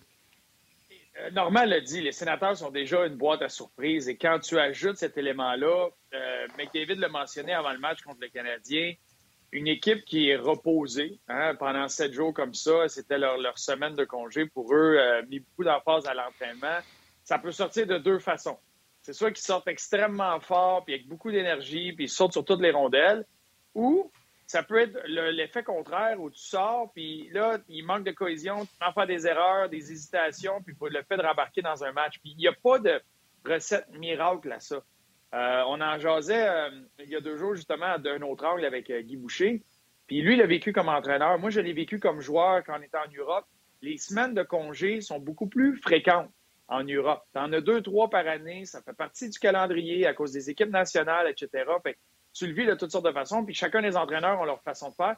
Euh, Normand l'a dit, les sénateurs sont déjà une boîte à surprise. Et quand tu ajoutes cet élément-là, euh, McDavid l'a mentionné avant le match contre le Canadien, une équipe qui est reposée hein, pendant sept jours comme ça, c'était leur, semaine de congé pour eux, euh, mis beaucoup d'emphase à l'entraînement. Ça peut sortir de deux façons. C'est soit qu'ils sortent extrêmement fort, puis avec beaucoup d'énergie, puis ils sortent sur toutes les rondelles, ou ça peut être l'effet contraire où tu sors, puis là, il manque de cohésion, tu peux faire des erreurs, des hésitations, puis le fait de rembarquer dans un match. Puis il n'y a pas de recette miracle à ça. Euh, on en jasait euh, il y a deux jours, justement, d'un autre angle avec euh, Guy Boucher. Puis lui, il a vécu comme entraîneur. Moi, je l'ai vécu comme joueur quand on était en Europe. Les semaines de congé sont beaucoup plus fréquentes en Europe. Tu en as deux, trois par année. Ça fait partie du calendrier à cause des équipes nationales, etc. Fait tu le vis de toutes sortes de façons, puis chacun des entraîneurs ont leur façon de faire.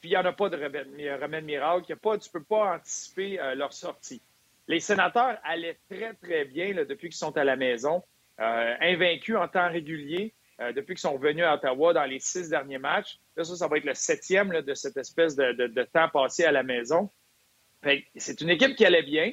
Puis il n'y en a pas de remède, miracle. Y pas, tu ne peux pas anticiper euh, leur sortie. Les sénateurs allaient très, très bien depuis qu'ils sont à la maison, euh, invaincus en temps régulier euh, depuis qu'ils sont revenus à Ottawa dans les six derniers matchs. Là, ça, ça va être le septième de cette espèce de, temps passé à la maison. C'est une équipe qui allait bien.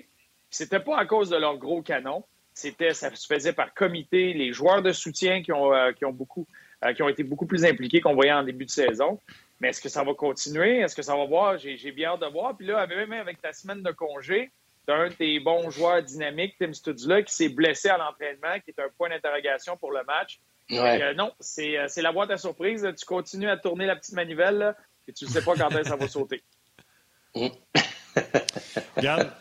C'était pas à cause de leur gros canon. C'était, ça se faisait par comité, les joueurs de soutien qui ont beaucoup euh, qui ont été beaucoup plus impliqués qu'on voyait en début de saison. Mais est-ce que ça va continuer? Est-ce que ça va voir? J'ai bien hâte de voir. Puis là, même avec ta semaine de congé, tu un de tes bons joueurs dynamiques, Tim Studula, qui s'est blessé à l'entraînement, qui est un point d'interrogation pour le match. Euh, non, euh, c'est la boîte à surprise. Tu continues à tourner la petite manivelle et tu ne sais pas quand est-ce que ça va sauter. Regarde.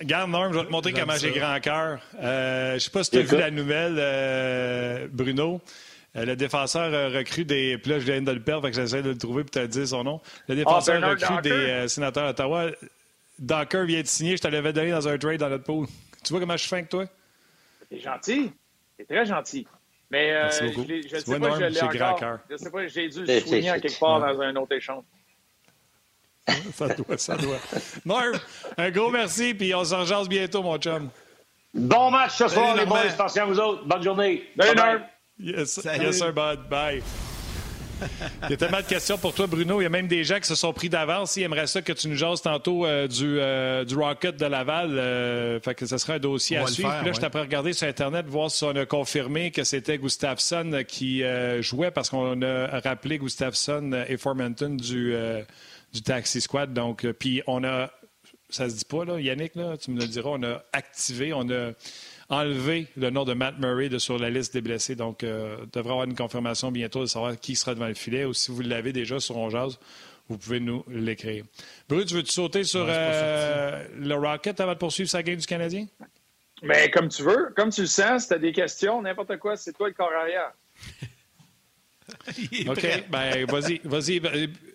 Regarde, Norm, je vais te montrer comment j'ai grand cœur. Euh, je ne sais pas si tu as vu la nouvelle, Bruno. Euh, le défenseur euh, recrue des. Puis là, je viens de le perdre, fait que j'essaie de le trouver pour te dire son nom. Le défenseur ah, recrue des euh, sénateurs d'Ottawa. Docker vient de signer, je te l'avais donné dans un trade dans notre pool. Tu vois comment je suis fin avec toi? T'es gentil. T'es très gentil. Mais euh, je, je sais pas, je l'ai encore. Je sais pas, j'ai dû le soigner en quelque part dans un autre échange. ça doit, ça doit. Norm, un gros merci, puis on se rejoint bientôt, mon chum. Bon match ce soir, les boys. Attention à vous autres. Bonne journée. Bye, Norm. Yes, yes sir, bud. Bye. Il y a tellement de questions pour toi, Bruno. Il y a même des gens qui se sont pris d'avance. Ils aimeraient ça que tu nous jases tantôt euh, du, euh, du, Rocket de Laval. Euh, fait que ce sera un dossier à suivre. Puis là, je t'apprends à regarder sur Internet, voir si on a confirmé que c'était Gustafsson qui jouait parce qu'on a rappelé Gustafsson et Formanton du, du Taxi Squad. Donc, puis on a, ça se dit pas, là, Yannick, là, tu me le diras, on a activé, on a enlever le nom de Matt Murray de sur la liste des blessés. Donc, euh, devrait avoir une confirmation bientôt de savoir qui sera devant le filet. Ou si vous l'avez déjà sur Onjaz, vous pouvez nous l'écrire. Bruce, veux-tu sauter sur euh, le Rocket avant de poursuivre sa game du Canadien? Mais comme tu veux, comme tu le sens, si tu as des questions, n'importe quoi, c'est toi le corps arrière. OK, ben vas-y, vas-y.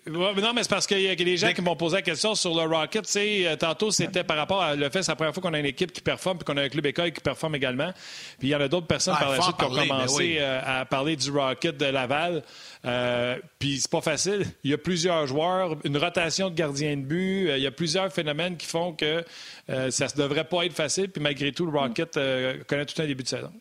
non, mais c'est parce qu'il y a des gens qui m'ont posé la question sur le Rocket. Euh, tantôt, c'était par rapport à le fait, c'est la première fois qu'on a une équipe qui performe puis qu'on a un club école qui performe également. Puis il y en a d'autres personnes ah, par la suite qui ont commencé euh, à parler du Rocket de Laval. Euh, puis c'est pas facile. Il y a plusieurs joueurs, une rotation de gardiens de but. il y a plusieurs phénomènes qui font que ça ne devrait pas être facile. Puis malgré tout, le Rocket connaît tout un début de saison.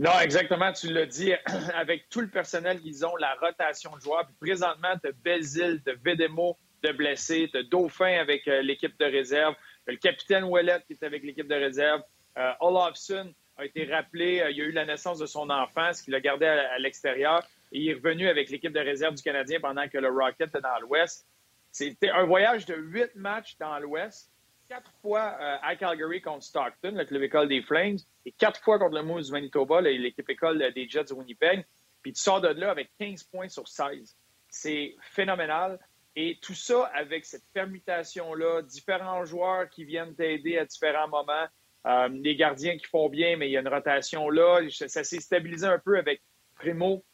Non, exactement. Tu l'as dit, avec tout le personnel qu'ils ont, la rotation de joueurs. Puis présentement, tu as Belzile, tu Vedemo de blessés, tu Dauphin avec euh, l'équipe de réserve, le capitaine Ouellet qui est avec l'équipe de réserve. Euh, Olafson a été rappelé, euh, il y a eu la naissance de son enfant, ce qu'il a gardé à, l'extérieur. Et il est revenu avec l'équipe de réserve du Canadien pendant que le Rocket était dans l'Ouest. C'était un voyage de huit matchs dans l'Ouest quatre fois euh, à Calgary contre Stockton, le club école des Flames, et quatre fois contre le Moose du Manitoba, l'équipe école des Jets de Winnipeg. Puis tu sors de là avec 15 points sur 16. C'est phénoménal. Et tout ça avec cette permutation-là, différents joueurs qui viennent t'aider à différents moments, euh, des gardiens qui font bien, mais il y a une rotation là. Ça s'est stabilisé un peu avec Primo,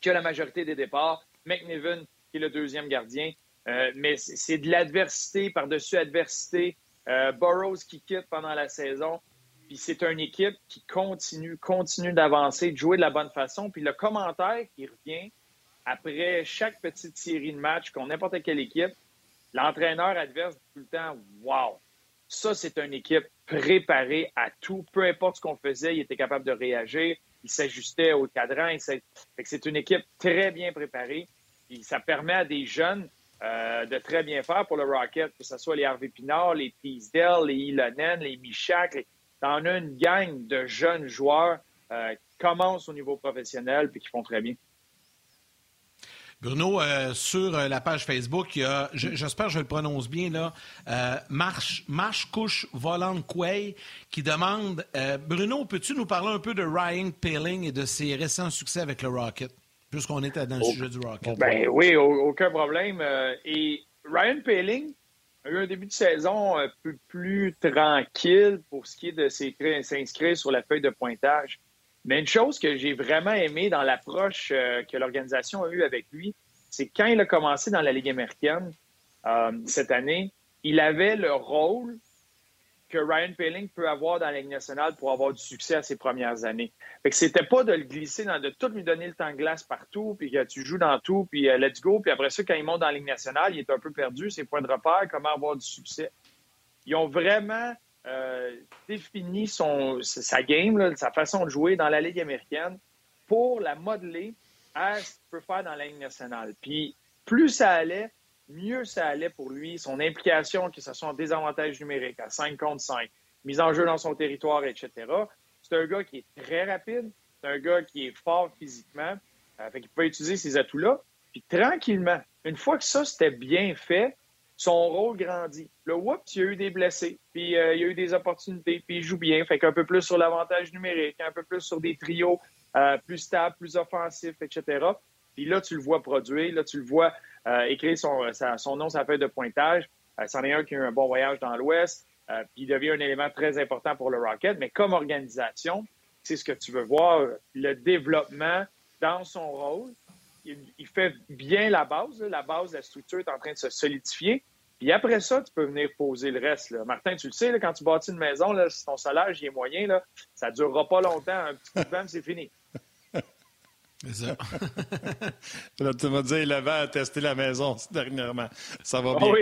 qui a la majorité des départs, McNiven, qui est le deuxième gardien. Euh, mais c'est de l'adversité par-dessus adversité. Euh, Burroughs qui quitte pendant la saison. Puis c'est une équipe qui continue, continue d'avancer, de jouer de la bonne façon. Puis le commentaire qui revient après chaque petite série de matchs, qu'on n'importe quelle équipe, l'entraîneur adverse tout le temps, wow, ça c'est une équipe préparée à tout, peu importe ce qu'on faisait, il était capable de réagir, il s'ajustait au cadran. C'est une équipe très bien préparée. Puis ça permet à des jeunes euh, de très bien faire pour le Rocket, que ce soit les Harvey Pinard, les Teasdale, les Ilonen, les Michak. T'en as une gang de jeunes joueurs euh, qui commencent au niveau professionnel et qui font très bien. Bruno, euh, sur la page Facebook, il y a, j'espère que je le prononce bien, là, Marche, Marche Couche Volant Quay qui demande Bruno, peux-tu nous parler un peu de Ryan Peeling et de ses récents succès avec le Rocket? Puisqu'on était dans le sujet du Rocket. Ben oui, aucun problème. Euh, et Ryan Paling a eu un début de saison un peu plus tranquille pour ce qui est de s'inscrire sur la feuille de pointage. Mais une chose que j'ai vraiment aimé dans l'approche euh, que l'organisation a eue avec lui, c'est quand il a commencé dans la Ligue américaine euh, cette année, il avait le rôle que Ryan Paling peut avoir dans la Ligue nationale pour avoir du succès à ses premières années. C'était pas de le glisser dans de tout lui donner le temps de glace partout, puis que tu joues dans tout, puis euh, let's go. Puis après ça, quand il monte dans la Ligue nationale, il est un peu perdu, ses points de repère, comment avoir du succès. Ils ont vraiment euh, défini son, sa game, sa façon de jouer dans la Ligue américaine pour la modeler à ce qu'il peut faire dans la Ligue nationale. Puis plus ça allait, mieux ça allait pour lui, son implication, que ce soit en désavantage numérique, à 5 contre 5, mise en jeu dans son territoire, etc. C'est un gars qui est très rapide, c'est un gars qui est fort physiquement, euh, fait qu'il peut utiliser ces atouts-là. Puis tranquillement, une fois que ça, c'était bien fait, son rôle grandit. Le whoop, il y a eu des blessés, puis euh, il y a eu des opportunités, puis il joue bien, fait qu'un peu plus sur l'avantage numérique, un peu plus sur des trios euh, plus stables, plus offensifs, etc. Puis là, tu le vois produire, là, tu le vois euh, écrire son, son nom sa feuille de pointage. Euh, c'en est un qui a eu un bon voyage dans l'Ouest. Euh, il devient un élément très important pour le Rocket. Mais comme organisation, c'est ce que tu veux voir, le développement dans son rôle. Il, fait bien la base. La base, la structure est en train de se solidifier. Puis après ça, tu peux venir poser le reste. Martin, tu le sais, quand tu bâtis une maison, si ton salaire est moyen, ça ne durera pas longtemps. Un petit coup de c'est fini. C'est ça. tu m'as dit, il avait à tester la maison dernièrement. Ça va ah bien.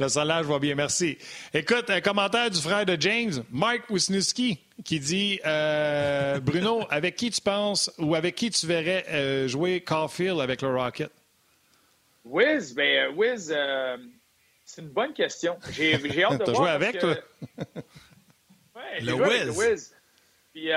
Le salaire va bien, merci. Écoute, un commentaire du frère de James, Mike Wisniewski, qui dit euh, Bruno, avec qui tu penses ou avec qui tu verrais euh, jouer Caulfield avec le Rocket? Wiz, ben, euh, Wiz, c'est une bonne question. J'ai hâte de voir. Tu joué avec, toi? ouais, le Wiz. Wiz. Puis,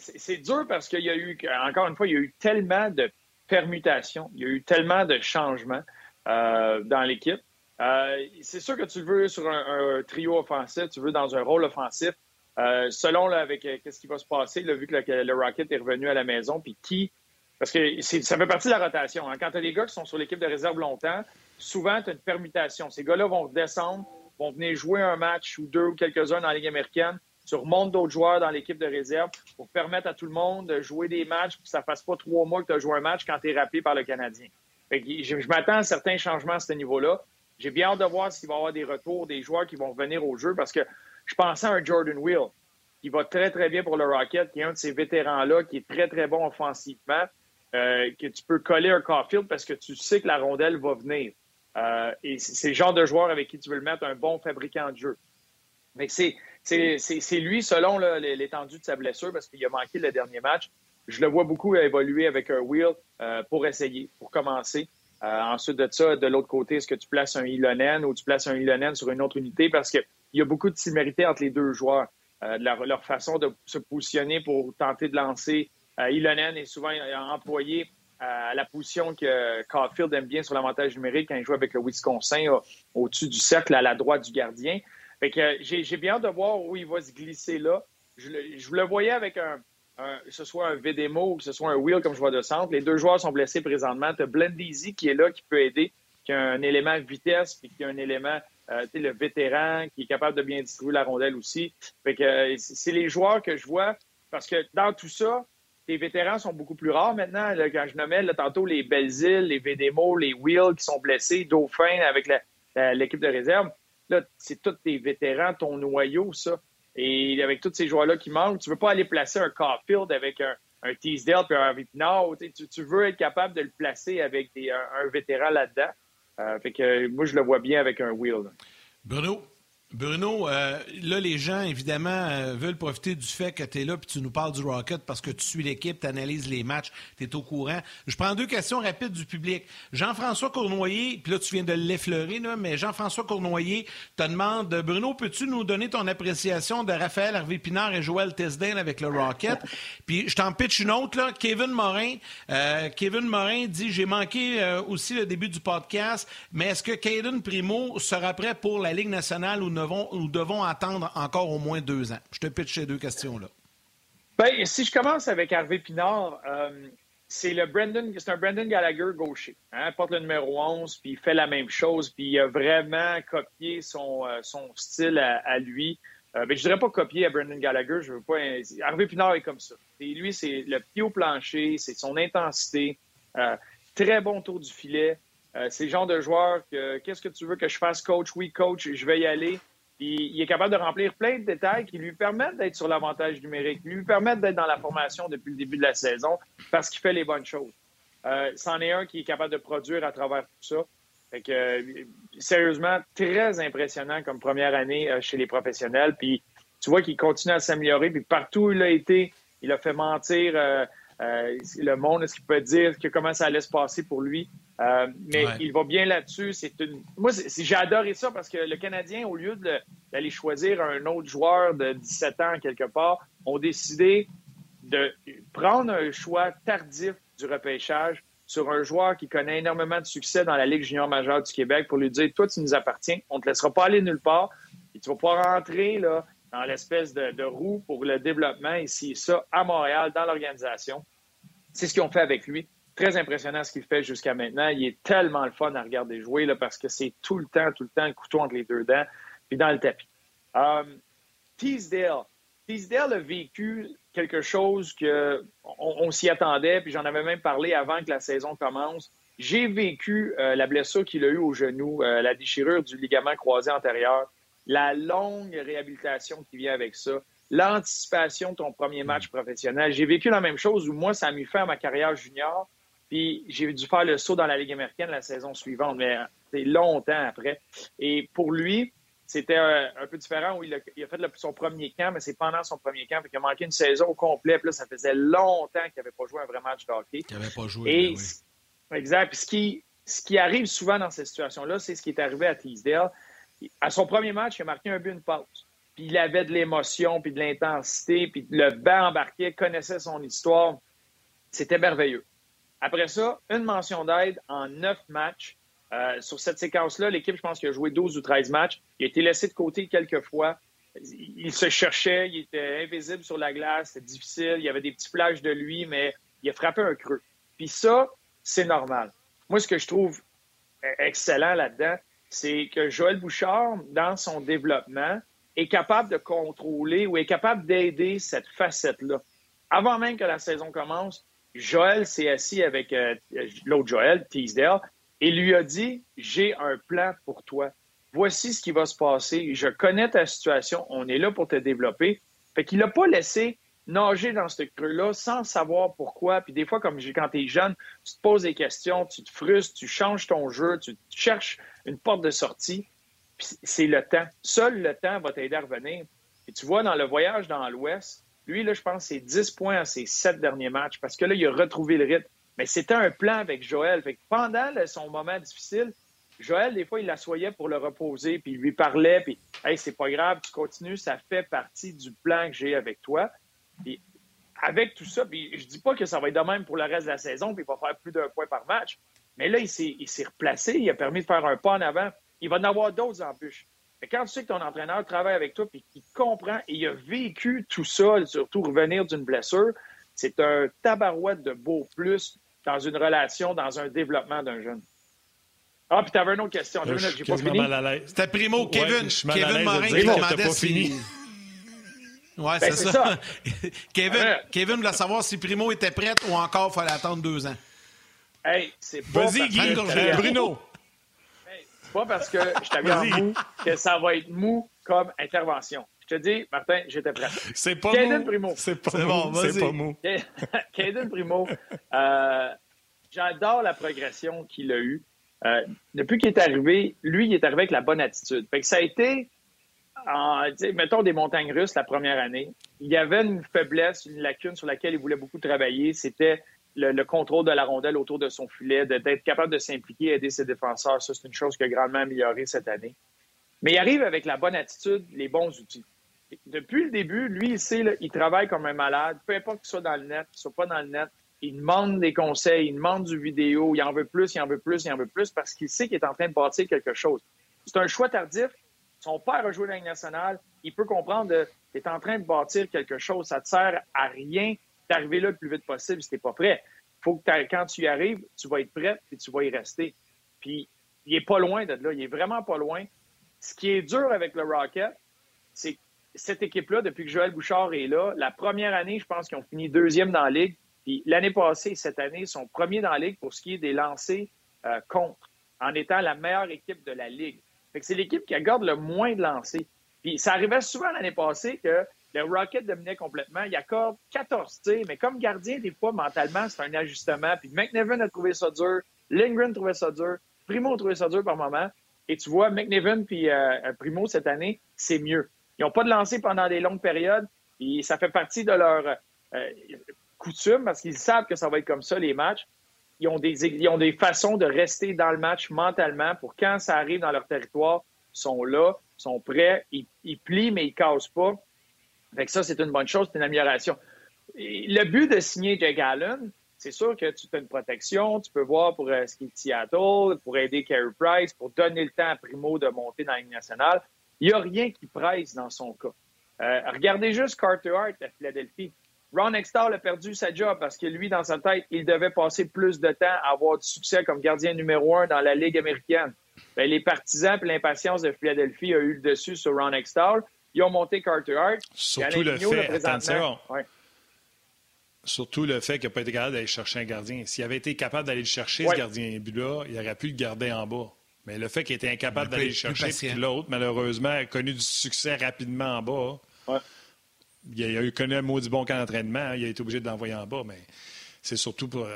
c'est dur parce qu'il y a eu, encore une fois, il y a eu tellement de permutations, il y a eu tellement de changements euh, dans l'équipe. Euh, c'est sûr que tu veux sur un, trio offensif, tu veux dans un rôle offensif. Euh, selon avec qu'est-ce qui va se passer, vu que le, Rocket est revenu à la maison, puis qui. Parce que ça fait partie de la rotation. Hein. Quand tu as des gars qui sont sur l'équipe de réserve longtemps, souvent, tu as une permutation. Ces gars-là vont descendre, vont venir jouer un match ou deux ou quelques-uns dans la Ligue américaine tu remontes d'autres joueurs dans l'équipe de réserve pour permettre à tout le monde de jouer des matchs pour que ça ne fasse pas trois mois que tu as joué un match quand tu es rappelé par le Canadien. je, m'attends à certains changements à ce niveau-là. J'ai bien hâte de voir s'il va y avoir des retours des joueurs qui vont revenir au jeu parce que je pensais à un Jordan Wheel qui va très, très bien pour le Rocket, qui est un de ces vétérans-là, qui est très, très bon offensivement, euh, que tu peux coller un Caulfield parce que tu sais que la rondelle va venir. Euh, et c'est le genre de joueur avec qui tu veux le mettre, un bon fabricant de jeu. Mais c'est lui, selon l'étendue de sa blessure, parce qu'il a manqué le dernier match. Je le vois beaucoup évoluer avec un wheel euh, pour essayer, pour commencer. ensuite de ça, de l'autre côté, est-ce que tu places un Ilonen ou tu places un Ilonen sur une autre unité? Parce qu'il y a beaucoup de similarités entre les deux joueurs. Euh, leur, façon de se positionner pour tenter de lancer. Euh, Ilonen est souvent employé euh, à la position que Caulfield aime bien sur l'avantage numérique quand il joue avec le Wisconsin au-dessus du cercle à la droite du gardien. Fait que j'ai bien hâte de voir où il va se glisser là. Je, le voyais avec un, que ce soit un VDMO ou que ce soit un Wheel comme je vois de centre. Les deux joueurs sont blessés présentement. Tu as Blendeasy qui est là, qui peut aider, qui a un élément vitesse, puis qui a un élément euh, le vétéran qui est capable de bien distribuer la rondelle aussi. Fait que euh, c'est les joueurs que je vois parce que dans tout ça, les vétérans sont beaucoup plus rares maintenant. quand je nommais tantôt les Belles-Îles, les Védémo, les Wheels qui sont blessés, Dauphin avec l'équipe de réserve, là, c'est tous tes vétérans, ton noyau, ça. Et avec tous ces joueurs-là qui manquent, tu veux pas aller placer un Caulfield avec un, un Teasdale puis un Vipinard. Tu, tu, veux être capable de le placer avec un, vétéran là-dedans. Euh, fait que moi, je le vois bien avec un wheel. Bruno, Bruno, euh, là, les gens, évidemment, euh, veulent profiter du fait que tu es là puis tu nous parles du Rocket parce que tu suis l'équipe, tu analyses les matchs, tu es au courant. Je prends deux questions rapides du public. Jean-François Cournoyer, puis là, tu viens de l'effleurer, mais Jean-François Cournoyer te demande Bruno, peux-tu nous donner ton appréciation de Raphaël Harvey Pinard et Joël Tesdale avec le Rocket? Puis je t'en pitch une autre, là. Kevin Morin. Euh, Kevin Morin dit J'ai manqué aussi le début du podcast, mais est-ce que Caden Primo sera prêt pour la Ligue nationale ou non? Nous devons attendre encore au moins deux ans? Je te pitch ces deux questions-là. Bien, si je commence avec Harvey Pinard, euh, c'est le Brandon, c'est un Brandon Gallagher gaucher. Hein, porte le numéro 11, puis il fait la même chose, puis il a vraiment copié son, euh, style à, lui. Euh, mais je dirais pas copier à Brandon Gallagher, je veux pas. Harvey Pinard est comme ça. Et lui, c'est le pied au plancher, c'est son intensité, très bon tour du filet. c'est le genre de joueur que qu'est-ce que tu veux que je fasse, coach? Oui, coach, je vais y aller il est capable de remplir plein de détails qui lui permettent d'être sur l'avantage numérique, lui permettent d'être dans la formation depuis le début de la saison parce qu'il fait les bonnes choses. Euh, c'en est un qui est capable de produire à travers tout ça. Fait que, euh, sérieusement, très impressionnant comme première année euh, chez les professionnels. Puis tu vois qu'il continue à s'améliorer. Puis partout où il a été, il a fait mentir le monde, ce qu'il peut dire, que comment ça allait se passer pour lui? Euh, mais il va bien là-dessus. C'est une... Moi, j'ai adoré ça parce que le Canadien, au lieu d'aller choisir un autre joueur de 17 ans quelque part, ont décidé de prendre un choix tardif du repêchage sur un joueur qui connaît énormément de succès dans la Ligue junior majeure du Québec pour lui dire Toi, tu nous appartiens, on ne te laissera pas aller nulle part et tu vas pouvoir rentrer là, dans l'espèce de, de roue pour le développement ici, ça, à Montréal, dans l'organisation. C'est ce qu'ils ont fait avec lui très impressionnant ce qu'il fait jusqu'à maintenant. Il est tellement le fun à regarder jouer là, parce que c'est tout le temps, tout le temps le couteau entre les deux dents, puis dans le tapis. Um, Teasdale. A vécu quelque chose que on, s'y attendait, puis j'en avais même parlé avant que la saison commence. J'ai vécu euh, la blessure qu'il a eue au genou, euh, la déchirure du ligament croisé antérieur, la longue réhabilitation qui vient avec ça, l'anticipation de ton premier match professionnel. J'ai vécu la même chose où moi, ça a mis fin à ma carrière junior. Puis j'ai dû faire le saut dans la Ligue américaine la saison suivante, mais c'est longtemps après. Et pour lui, c'était un, peu différent où il a, fait son premier camp, mais c'est pendant son premier camp. Il a manqué une saison au complet. Puis là, ça faisait longtemps qu'il n'avait pas joué un vrai match de hockey. Il n'avait pas joué. Et, ben Exact. Puis ce qui, ce qui arrive souvent dans ces situations-là, c'est ce qui est arrivé à Teasdale. À son premier match, il a marqué un but, une passe. Il avait de l'émotion, puis de l'intensité, puis le banc embarqué, connaissait son histoire. C'était merveilleux. Après ça, une mention d'aide en neuf matchs. Euh, sur cette séquence-là, l'équipe, je pense qu'il a joué 12 ou 13 matchs. Il a été laissé de côté quelques fois. Il se cherchait, il était invisible sur la glace, c'était difficile. Il y avait des petits plages de lui, mais il a frappé un creux. Puis ça, c'est normal. Moi, ce que je trouve excellent là-dedans, c'est que Joël Bouchard, dans son développement, est capable de contrôler ou est capable d'aider cette facette-là. Avant même que la saison commence, Joël s'est assis avec euh, l'autre Joël, Teasdale, et lui a dit J'ai un plan pour toi. Voici ce qui va se passer. Je connais ta situation. On est là pour te développer. Fait qu'il n'a pas laissé nager dans ce creux-là sans savoir pourquoi. Puis des fois, comme quand tu es jeune, tu te poses des questions, tu te frustres, tu changes ton jeu, tu cherches une porte de sortie. Puis c'est le temps. Seul le temps va t'aider à revenir. Et tu vois, dans le voyage dans l'Ouest, lui, là, je pense c'est 10 points à ses sept derniers matchs parce que là, il a retrouvé le rythme. Mais c'était un plan avec Joël. Pendant son moment difficile, Joël, des fois, il l'assoyait pour le reposer, puis il lui parlait, puis Hey, c'est pas grave, tu continues, ça fait partie du plan que j'ai avec toi. Puis avec tout ça, puis je dis pas que ça va être de même pour le reste de la saison, puis il va faire plus d'un point par match. Mais là, il s'est replacé, il a permis de faire un pas en avant. Il va en avoir d'autres embûches. Mais quand tu sais que ton entraîneur travaille avec toi puis qu'il comprend et il a vécu tout ça, surtout revenir d'une blessure, c'est un tabarouette de beau plus dans une relation, dans un développement d'un jeune. Ah, puis t'avais une autre question. J'ai pas fini. C'était Primo, Kevin. Kevin Morin qui demandait pas fini. Ouais, ben, c'est ça. Kevin, Kevin voulait savoir si Primo était prêt ou encore il fallait attendre deux ans. Hey, c'est pas. Vas-y, Bruno pas parce que je t'avais en mou que ça va être mou comme intervention. Je te dis, Martin, j'étais prêt. C'est pas mou. Primo. C'est pas, mou. C'est pas mou. Caden Primo, euh, j'adore la progression qu'il a eue. Euh, depuis qu'il est arrivé, lui, il est arrivé avec la bonne attitude. Fait que ça a été, mettons, des montagnes russes la première année. Il y avait une faiblesse, une lacune sur laquelle il voulait beaucoup travailler. C'était le, contrôle de la rondelle autour de son filet, d'être capable de s'impliquer, aider ses défenseurs. Ça, c'est une chose qui a grandement amélioré cette année. Mais il arrive avec la bonne attitude, les bons outils. Depuis le début, lui, il sait, il travaille comme un malade. Peu importe qu'il soit dans le net, qu'il soit pas dans le net, il demande des conseils, il demande du vidéo, il en veut plus, il en veut plus, il en veut plus, parce qu'il sait qu'il est en train de bâtir quelque chose. C'est un choix tardif. Son père a joué la nationale. Il peut comprendre qu'il est en train de bâtir quelque chose. Ça ne te sert à rien d'arriver là le plus vite possible si tu n'es pas prêt. faut que quand tu y arrives, tu vas être prêt et tu vas y rester. Puis, il est pas loin de là. Il est vraiment pas loin. Ce qui est dur avec le Rocket, c'est cette équipe-là, depuis que Joël Bouchard est là, la première année, je pense qu'ils ont fini deuxième dans la Ligue. Puis l'année passée, cette année, ils sont premiers dans la Ligue pour ce qui est des lancers euh, contre, en étant la meilleure équipe de la Ligue. c'est l'équipe qui garde le moins de lancers. Puis ça arrivait souvent l'année passée que le Rocket dominait complètement. Il accorde 14 tirs, mais comme gardien, des fois, mentalement, c'est un ajustement. Puis McNevin a trouvé ça dur, Lindgren trouvait ça dur, Primo a trouvé ça dur par moment. Et tu vois, McNevin puis euh, Primo, cette année, c'est mieux. Ils n'ont pas de lancer pendant des longues périodes. Et ça fait partie de leur euh, coutume parce qu'ils savent que ça va être comme ça, les matchs. Ils ont, des, ils ont des façons de rester dans le match mentalement pour quand ça arrive dans leur territoire, ils sont là, ils sont prêts, ils, ils plient, mais ils ne cassent pas. Fait ça, c'est une bonne chose, c'est une amélioration. le but de signer Jake Allen, c'est sûr que tu as une protection, tu peux voir pour euh, ce qui est Seattle, pour aider Carey Price, pour donner le temps à Primo de monter dans la Ligue nationale. Il n'y a rien qui presse dans son cas. Euh, regardez juste Carter Hart à Philadelphie. Ron Extall a perdu sa job parce que lui, dans sa tête, il devait passer plus de temps à avoir du succès comme gardien numéro un dans la Ligue américaine. Ben, les partisans et l'impatience de Philadelphie a eu le dessus sur Ron Extall. Ils ont monté Carter Hart. Surtout le fait, attention, Surtout le fait qu'il n'a pas été capable d'aller chercher un gardien. S'il avait été capable d'aller le chercher, ce gardien-là, il aurait pu le garder en bas. Mais le fait qu'il était incapable d'aller le chercher, puis l'autre, malheureusement, a connu du succès rapidement en bas. Il a, eu connu un maudit bon camp d'entraînement. Il a été obligé de l'envoyer en bas, mais c'est surtout pour.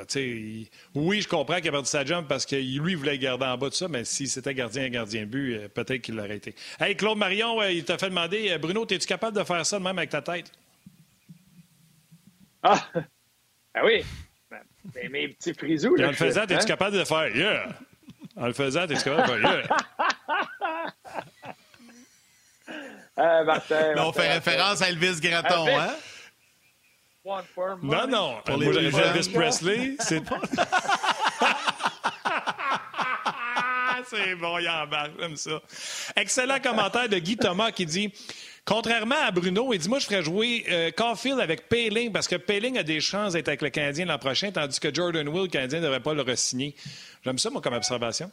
Oui, je comprends qu'il a perdu sa jambe parce que lui voulait garder en bas de ça, mais si c'était gardien gardien de but, euh, peut-être qu'il l'aurait été. Hey, Claude Marion, euh, il t'a fait demander euh, Bruno, es-tu capable de faire ça de même avec ta tête? Ah, ah oui. Mais mes petits frisous. en le faisant, es-tu hein? capable de faire Yeah? En le faisant, es-tu capable de faire Yeah? Martin, on fait référence à Elvis Gratton, hein? Non, non. Pour les Moi, Elvis Presley. C'est C'est bon, il embarque, j'aime ça. Excellent commentaire de Guy Thomas qui dit Contrairement à Bruno, il dit Moi, je ferais jouer euh, Caulfield avec Payling parce que Payling a des chances d'être avec le Canadien l'an prochain, tandis que Jordan Will, le Canadien, ne devrait pas le re-signer. J'aime ça, moi, comme observation.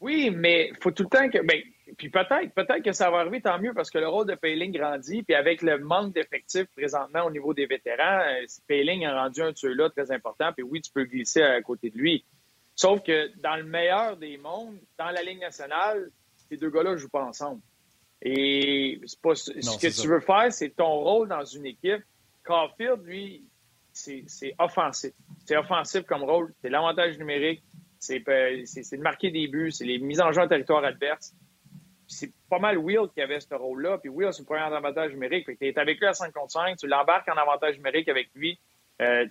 Oui, mais il faut tout le temps que. Ben, puis peut-être, peut-être que ça va arriver, tant mieux, parce que le rôle de Payling grandit. Puis avec le manque d'effectifs présentement au niveau des vétérans, euh, Payling a rendu un tueur là très important. Puis oui, tu peux glisser à côté de lui. Sauf que dans le meilleur des mondes, dans la Ligue nationale, ces deux gars-là ne jouent pas ensemble. Et pas, ce que tu veux faire, c'est ton rôle dans une équipe. Caulfield, lui, c'est offensif. C'est offensif comme rôle. C'est l'avantage numérique. C'est de marquer des buts. C'est les mises en jeu en territoire adverse c'est pas mal Will qui avait ce rôle-là. Puis Will, c'est le premier avantage numérique. Tu es avec lui à 5 contre 5, tu l'embarques en avantage numérique avec lui. Euh,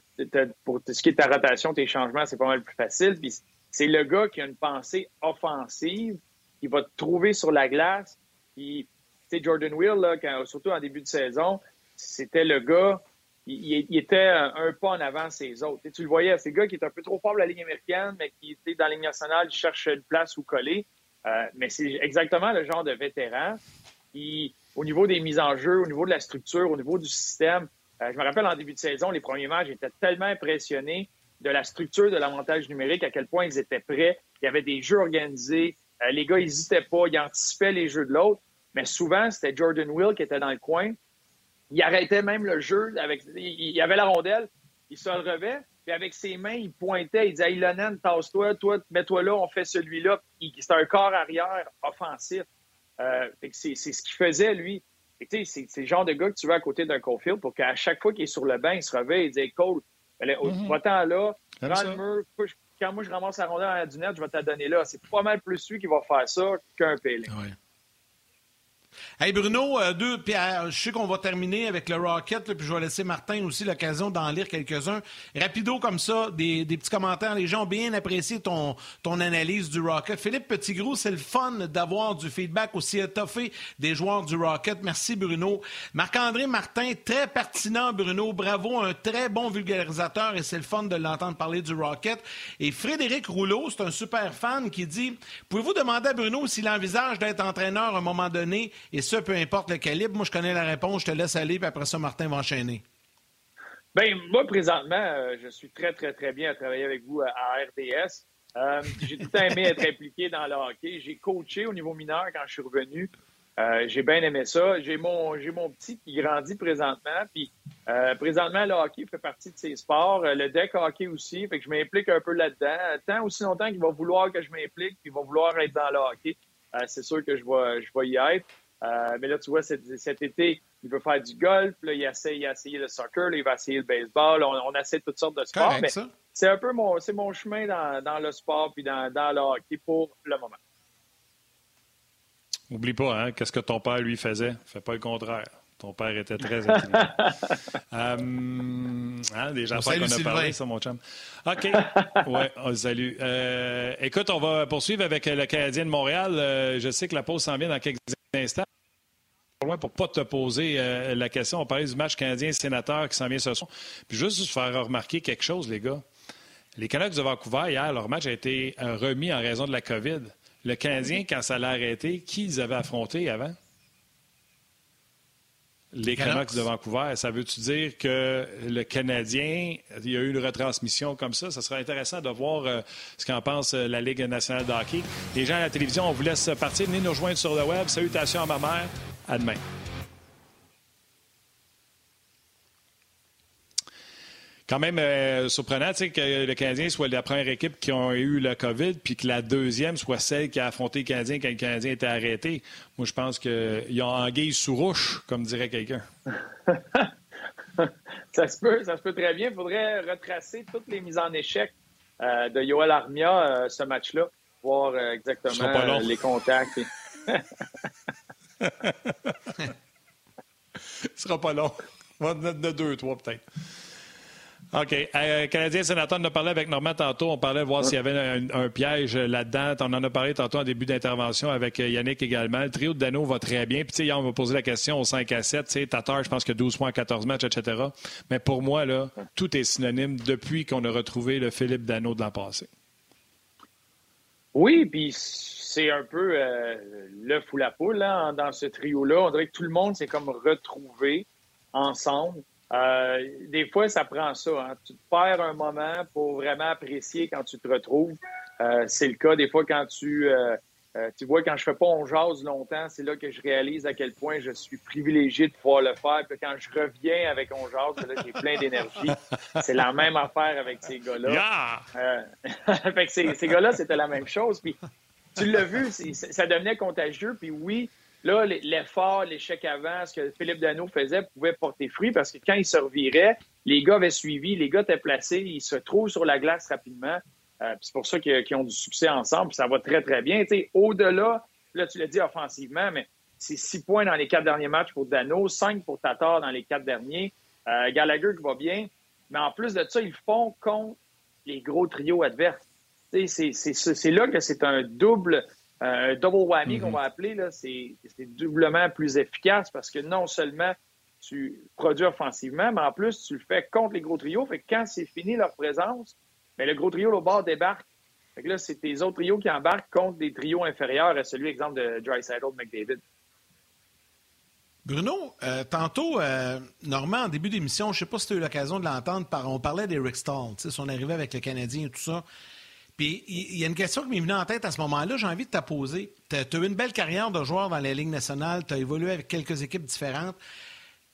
pour ce qui est de ta rotation, tes changements, c'est pas mal plus facile. Puis c'est le gars qui a une pensée offensive, qui va te trouver sur la glace. Puis, Jordan Will, là, surtout en début de saison, c'était le gars, il, était un, pas en avant ses autres. tu le voyais, c'est le gars qui est un peu trop fort pour la Ligue américaine, mais qui était dans la Ligue nationale, il cherche une place où coller. Euh, mais c'est exactement le genre de vétéran qui, au niveau des mises en jeu, au niveau de la structure, au niveau du système, euh, je me rappelle en début de saison, les premiers matchs, j'étais tellement impressionné de la structure de l'avantage numérique, à quel point ils étaient prêts. Il y avait des jeux organisés. Euh, les gars n'hésitaient pas, ils anticipaient les jeux de l'autre. Mais souvent, c'était Jordan Will qui était dans le coin. Il arrêtait même le jeu. Avec, il, y avait la rondelle, il se relevait, puis avec ses mains, il pointait, il disait Hey, tasse-toi, toi, mets-toi là, on fait celui-là. C'est un corps arrière offensif. Euh, c'est ce qu'il faisait, lui. C'est le genre de gars que tu veux à côté d'un Cofield pour qu'à chaque fois qu'il est sur le banc, il se réveille et dit Cole, mm-hmm. va-t'en là, prends le mur, quand moi je ramasse la rondelle à du net, je vais te la donner là. C'est pas mal plus lui qui va faire ça qu'un Pélé. Hey Bruno, euh, deux, puis euh, je sais qu'on va terminer avec le Rocket, puis je vais laisser Martin aussi l'occasion d'en lire quelques-uns. Rapido comme ça, des, petits commentaires. Les gens ont bien apprécié ton, ton analyse du Rocket. Philippe Petitgrou, c'est le fun d'avoir du feedback aussi étoffé des joueurs du Rocket. Merci Bruno. Marc-André Martin, très pertinent Bruno. Bravo, un très bon vulgarisateur et c'est le fun de l'entendre parler du Rocket. Et Frédéric Rouleau, c'est un super fan qui dit, pouvez-vous demander à Bruno s'il envisage d'être entraîneur à un moment donné? Et ce, peu importe le calibre. Moi, je connais la réponse, je te laisse aller, puis après ça, Martin va enchaîner. Bien, moi, présentement, euh, je suis très, très, très bien à travailler avec vous à, RDS. Euh, j'ai tout aimé être impliqué dans le hockey. J'ai coaché au niveau mineur quand je suis revenu. Euh, j'ai bien aimé ça. J'ai mon, j'ai mon petit qui grandit présentement. Puis présentement, le hockey fait partie de ses sports. le deck hockey aussi. Fait que je m'implique un peu là-dedans. Tant aussi longtemps qu'il va vouloir que je m'implique, puis il va vouloir être dans le hockey, c'est sûr que je vais, je vais y être. Euh, mais là, tu vois, cet, été, il veut faire du golf. Là, il, essaie, il a essayé le soccer. Là, il va essayer le baseball. On, on essaie toutes sortes de sports. mais c'est un peu mon, c'est mon chemin dans, dans, le sport puis dans, dans le hockey pour le moment. Oublie pas, hein, qu'est-ce que ton père lui faisait? Fais pas le contraire. Ton père était très intelligent. euh, hein, des gens qu'on a parlé, ça, mon chum. OK. Ouais, on salue. Euh, écoute, on va poursuivre avec le Canadien de Montréal. Euh, je sais que la pause s'en vient dans quelques instants. Pour ne pas te poser euh, la question, on parlait du match canadien-sénateur qui s'en vient ce soir. Puis juste faire remarquer quelque chose, les gars. Les Canucks de Vancouver, hier, leur match a été remis en raison de la COVID. Le Canadien, quand ça l'a arrêté, qui ils avaient affronté avant? Les Canucks de Vancouver, ça veut-tu dire que le Canadien, il y a eu une retransmission comme ça? Ça serait intéressant de voir euh, ce qu'en pense euh, la Ligue nationale de hockey. Les gens à la télévision, on vous laisse partir. Venez nous rejoindre sur le web. Salutations à ma mère. À demain. Quand même euh, surprenant que le Canadien soit la première équipe qui a eu le COVID, puis que la deuxième soit celle qui a affronté le Canadien quand le Canadien était arrêté. Moi, je pense qu'ils ont anguille sous roche, comme dirait quelqu'un. ça, se peut, ça se peut très bien. Il faudrait retracer toutes les mises en échec euh, de Yoel Armia, euh, ce match-là, voir exactement les contacts. Ce sera pas long. On va en de deux, trois peut-être. OK. Euh, Canadien sénateur, on a parlé avec Normand tantôt. On parlait de voir s'il y avait un, piège là-dedans. On en a parlé tantôt en début d'intervention avec euh, Yannick également. Le trio de Dano va très bien. Puis, hier, on va poser la question au 5 à 7. Tu Tatar, je pense que 12 points 14 matchs, etc. Mais pour moi, là, tout est synonyme depuis qu'on a retrouvé le Philippe Dano de l'an passé. Oui, puis c'est un peu euh, le fou la poule hein, dans ce trio-là. On dirait que tout le monde s'est comme retrouvé ensemble. Euh, des fois, ça prend ça. Hein. Tu te perds un moment pour vraiment apprécier quand tu te retrouves. Euh, c'est le cas des fois quand tu, euh, Euh, tu vois, quand je fais pas on jase longtemps, c'est là que je réalise à quel point je suis privilégié de pouvoir le faire. Puis quand je reviens avec on jase, là, j'ai plein d'énergie. c'est la même affaire avec ces gars-là. Euh, fait que ces, ces gars-là, c'était la même chose. Puis tu l'as vu, ça devenait contagieux. Puis oui, là, l'effort, l'échec avant, ce que Philippe Dano faisait pouvait porter fruit parce que quand il se revirait, les gars avaient suivi, les gars étaient placés, ils se trouvent sur la glace rapidement. Euh, c'est pour ça qu'ils ont du succès ensemble. ça va très, très bien. Au-delà, là, tu l'as dit offensivement, mais c'est six points dans les quatre derniers matchs pour Dano, cinq pour Tatar dans les quatre derniers. Euh, Gallagher qui va bien. Mais en plus de ça, ils font contre les gros trios adverses. C'est là que c'est un double, euh, double whammy mm-hmm. qu'on va appeler. C'est doublement plus efficace parce que non seulement tu produis offensivement, mais en plus, tu le fais contre les gros trios. Fait que quand c'est fini leur présence, mais le gros trio au bord débarque. Fait que là, c'est tes autres trios qui embarquent contre des trios inférieurs à celui, exemple, de Dry Saddle McDavid. Bruno, euh, tantôt, euh, Normand, en début d'émission, je ne sais pas si tu as eu l'occasion de l'entendre, on parlait d'Eric Stahl, son arrivée avec le Canadien et tout ça. Puis il y, a une question qui m'est venue en tête à ce moment-là, j'ai envie de te poser. Tu as, eu une belle carrière de joueur dans la Ligue nationale, tu as évolué avec quelques équipes différentes.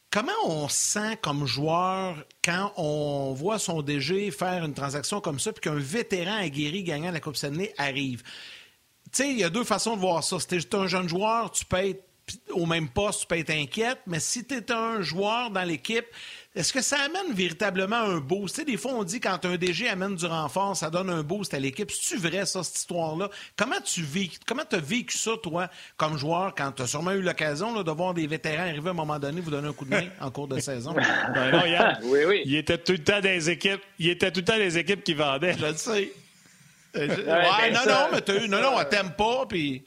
Comment on sent comme joueur quand on voit son DG faire une transaction comme ça, puis qu'un vétéran aguerri gagnant la Coupe Stanley arrive? Tu sais, il y a deux façons de voir ça. Si tu un jeune joueur, tu peux être au même poste, tu peux être inquiète, mais si tu es un joueur dans l'équipe, est-ce que ça amène véritablement un boost? Tu sais, des fois, on dit quand un DG amène du renfort, ça donne un boost à l'équipe. C'est-tu vrai, ça, cette histoire-là? Comment tu vis, comment as vécu ça, toi, comme joueur, quand tu as sûrement eu l'occasion de voir des vétérans arriver à un moment donné, vous donner un coup de main en cours de saison? ben non, Yann, oui, oui. Il était tout le temps des équipes. Il était tout le temps des équipes qui vendaient. Je le sais. ouais, ben non, non, mais t'as eu, non, non, elle t'aime pas, puis.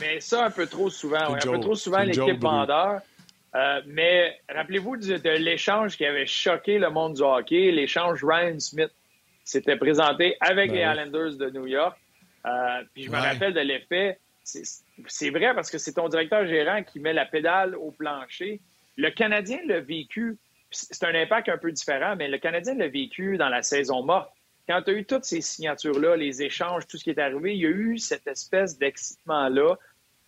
Mais ça, un peu trop souvent. un peu trop souvent, l'équipe vendeur. Euh, mais rappelez-vous de, l'échange qui avait choqué le monde du hockey, l'échange Ryan Smith. S'était présenté avec ben les Islanders de New York. Euh, puis je me rappelle de l'effet. C'est vrai parce que c'est ton directeur gérant qui met la pédale au plancher. Le Canadien l'a vécu. C'est un impact un peu différent, mais le Canadien l'a vécu dans la saison morte. Quand tu as eu toutes ces signatures-là, les échanges, tout ce qui est arrivé, il y a eu cette espèce d'excitement-là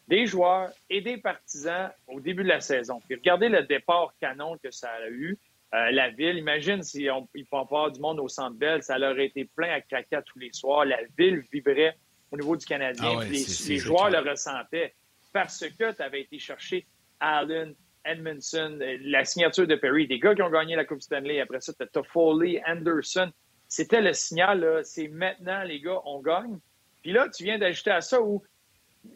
des joueurs et des partisans au début de la saison. Puis regardez le départ canon que ça a eu. Euh, la ville, imagine si on, il peut avoir du monde au Centre Bell, ça leur été plein à craquer tous les soirs. La ville vibrait au niveau du Canadien. Ah les, joueurs le ressentaient parce que tu avais été chercher Allen, Edmondson, la signature de Perry, des gars qui ont gagné la Coupe Stanley. Après ça, tu as Foley, Anderson. C'était le signal, c'est maintenant, les gars, on gagne. Puis là, tu viens d'ajouter à ça où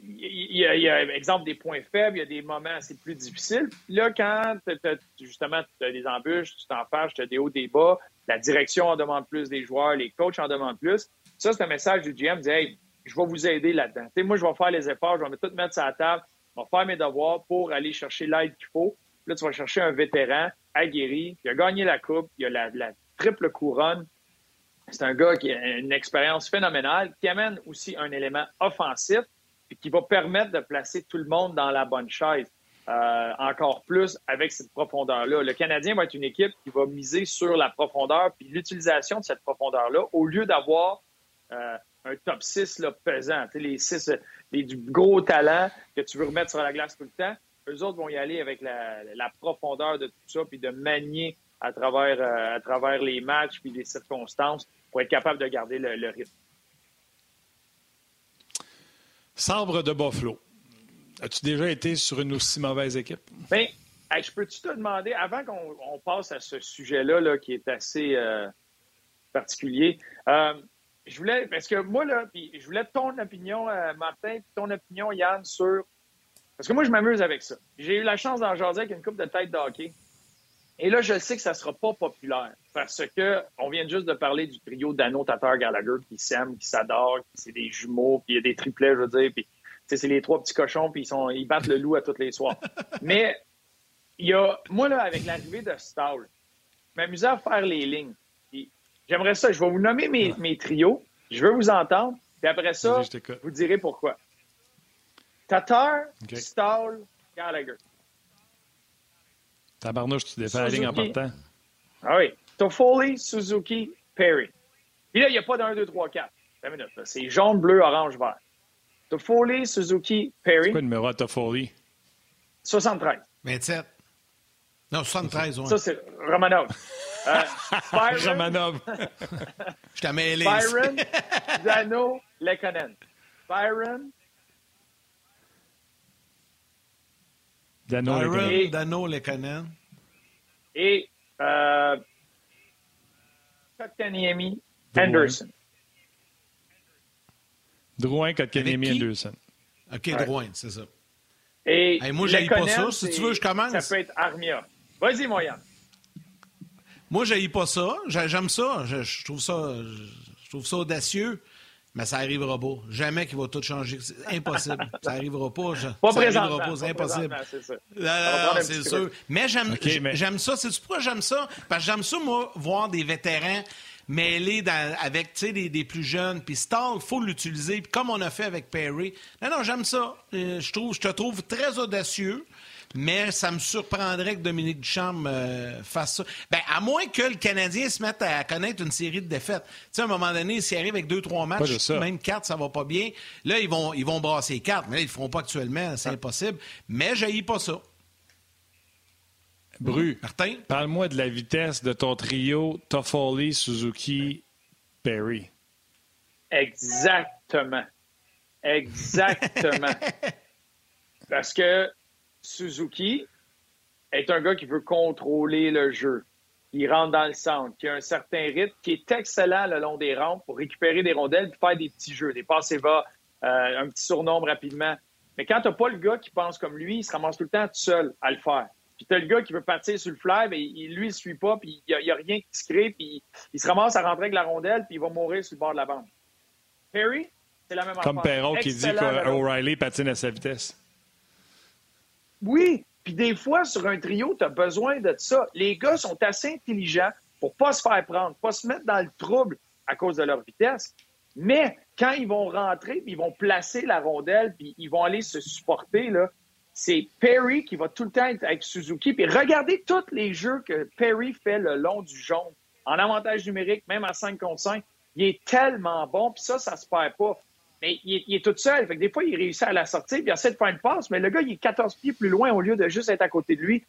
il y, a, exemple, des points faibles, il y a des moments assez plus difficiles. Là, quand justement tu as des embûches, tu t'en fâches, tu as des hauts, des bas, la direction en demande plus des joueurs, les coachs en demandent plus. Ça, c'est un message du GM, dit Hey, je vais vous aider là-dedans. moi, je vais faire les efforts, je vais tout mettre sur la table, je vais faire mes devoirs pour aller chercher l'aide qu'il faut. Là, tu vas chercher un vétéran aguerri, qui a gagné la Coupe, il a la triple couronne. C'est un gars qui a une expérience phénoménale, qui amène aussi un élément offensif puis qui va permettre de placer tout le monde dans la bonne chaise. Euh, encore plus avec cette profondeur-là. Le Canadien va être une équipe qui va miser sur la profondeur puis l'utilisation de cette profondeur-là au lieu d'avoir euh, un top 6 là, pesant. les six les, du gros talent que tu veux remettre sur la glace tout le temps. Eux autres vont y aller avec la, profondeur de tout ça puis de manier à travers, euh, à travers les matchs puis les circonstances pour être capable de garder le rythme. Sabre de Buffalo. As-tu déjà été sur une aussi mauvaise équipe? Bien, je peux-tu te demander, avant qu'on passe à ce sujet-là là, qui est assez euh, particulier, euh, je voulais, parce que moi, là, je voulais ton opinion, euh, Martin, ton opinion, Yann, sur. Parce que moi, je m'amuse avec ça. J'ai eu la chance d'en jaser avec une coupe de tête de hockey. Et là, je sais que ça ne sera pas populaire parce que on vient juste de parler du trio Dano, Tatar, Gallagher qui s'aiment, qui s'adorent, qui c'est des jumeaux, puis il y a des triplets, je veux dire, puis c'est les trois petits cochons, puis ils, sont, ils battent le loup à tous les soirs. Mais il y a, moi, là, avec l'arrivée de Stall, je m'amusais à faire les lignes. J'aimerais ça, je vais vous nommer mes, mes trios, je veux vous entendre, puis après ça, vous direz pourquoi. Tatar, Stall, Gallagher. Tabarnouche, tu défais la ligne en partant. Ah oui. Toffoli, Suzuki, Perry. Puis là, il n'y a pas d'un, 2, 3, 4. C'est jaune, bleu, orange, vert. Toffoli, Suzuki, Perry. C'est quoi le numéro à Toffoli? 73. 27. Non, 73, Ça, c'est Romanov. Euh, Byron, Romanov. Je t'ai mêlé. Byron, Dano, Lekonen. Byron. Dano, Byron. Dano, Lekonen. Et euh, Kotkaniemi, Anderson. Drouin, Kotkaniemi? Anderson. OK, Ouais. Drouin, c'est ça. Et Hey, moi, j'haïs pas ça. Si tu veux, je commence. Ça peut être Armia. Vas-y, mon Yann. Moi, je pas ça. J'ai- J'aime ça. Je, je trouve ça. Je trouve ça audacieux. Mais ça arrivera pas. Jamais qu'il va tout changer. C'est impossible. ça arrivera pas. Je- Pas ça arrivera pas. C'est impossible. c'est un c'est sûr. Mais j'aime mais- ça. C'est pourquoi j'aime ça? Parce que j'aime ça, moi, voir des vétérans mêlés dans- avec tu sais, des, des plus jeunes. Puis Stall, il faut l'utiliser. Puis comme on a fait avec Perry. Non, non, j'aime ça. Euh, je, trouve, je te trouve très audacieux. Mais ça me surprendrait que Dominique Duchamp euh, fasse ça. Ben, à moins que le Canadien se mette à connaître une série de défaites. Tu sais, à un moment donné, s'il arrive avec deux, trois matchs, même quatre, ça va pas bien. Là, ils vont, ils vont brasser quatre. Mais là, ils le feront pas actuellement. C'est impossible. Mais je pas ça. Bru, Martin? parle-moi de la vitesse de ton trio Toffoli, Suzuki, Perry. Exactement. Exactement. Parce que Suzuki est un gars qui veut contrôler le jeu. Il rentre dans le centre, qui a un certain rythme, qui est excellent le long des rampes pour récupérer des rondelles et faire des petits jeux, des passes et bas, euh, un petit surnombre rapidement. Mais quand tu n'as pas le gars qui pense comme lui, il se ramasse tout le temps tout seul à le faire. Puis tu as le gars qui veut partir sur le fly, mais il- lui, il ne suit pas, puis il n'y a, rien qui se crée, puis il se ramasse à rentrer avec la rondelle, puis il va mourir sur le bord de la bande. Perry, c'est la même Comme affaire. Perron qui dit qu'O'Reilly patine à sa vitesse. Oui, puis des fois, sur un trio, tu as besoin de ça. Les gars sont assez intelligents pour pas se faire prendre, pas se mettre dans le trouble à cause de leur vitesse. Mais quand ils vont rentrer, puis ils vont placer la rondelle, puis ils vont aller se supporter, là, c'est Perry qui va tout le temps être avec Suzuki. Puis regardez tous les jeux que Perry fait le long du jaune, en avantage numérique, même à 5 contre 5. Il est tellement bon, puis ça, ça se perd pas. Mais il est, tout seul. Des fois, il réussit à la sortir, puis il essaie de faire une passe, mais le gars, il est 14 pieds plus loin au lieu de juste être à côté de lui.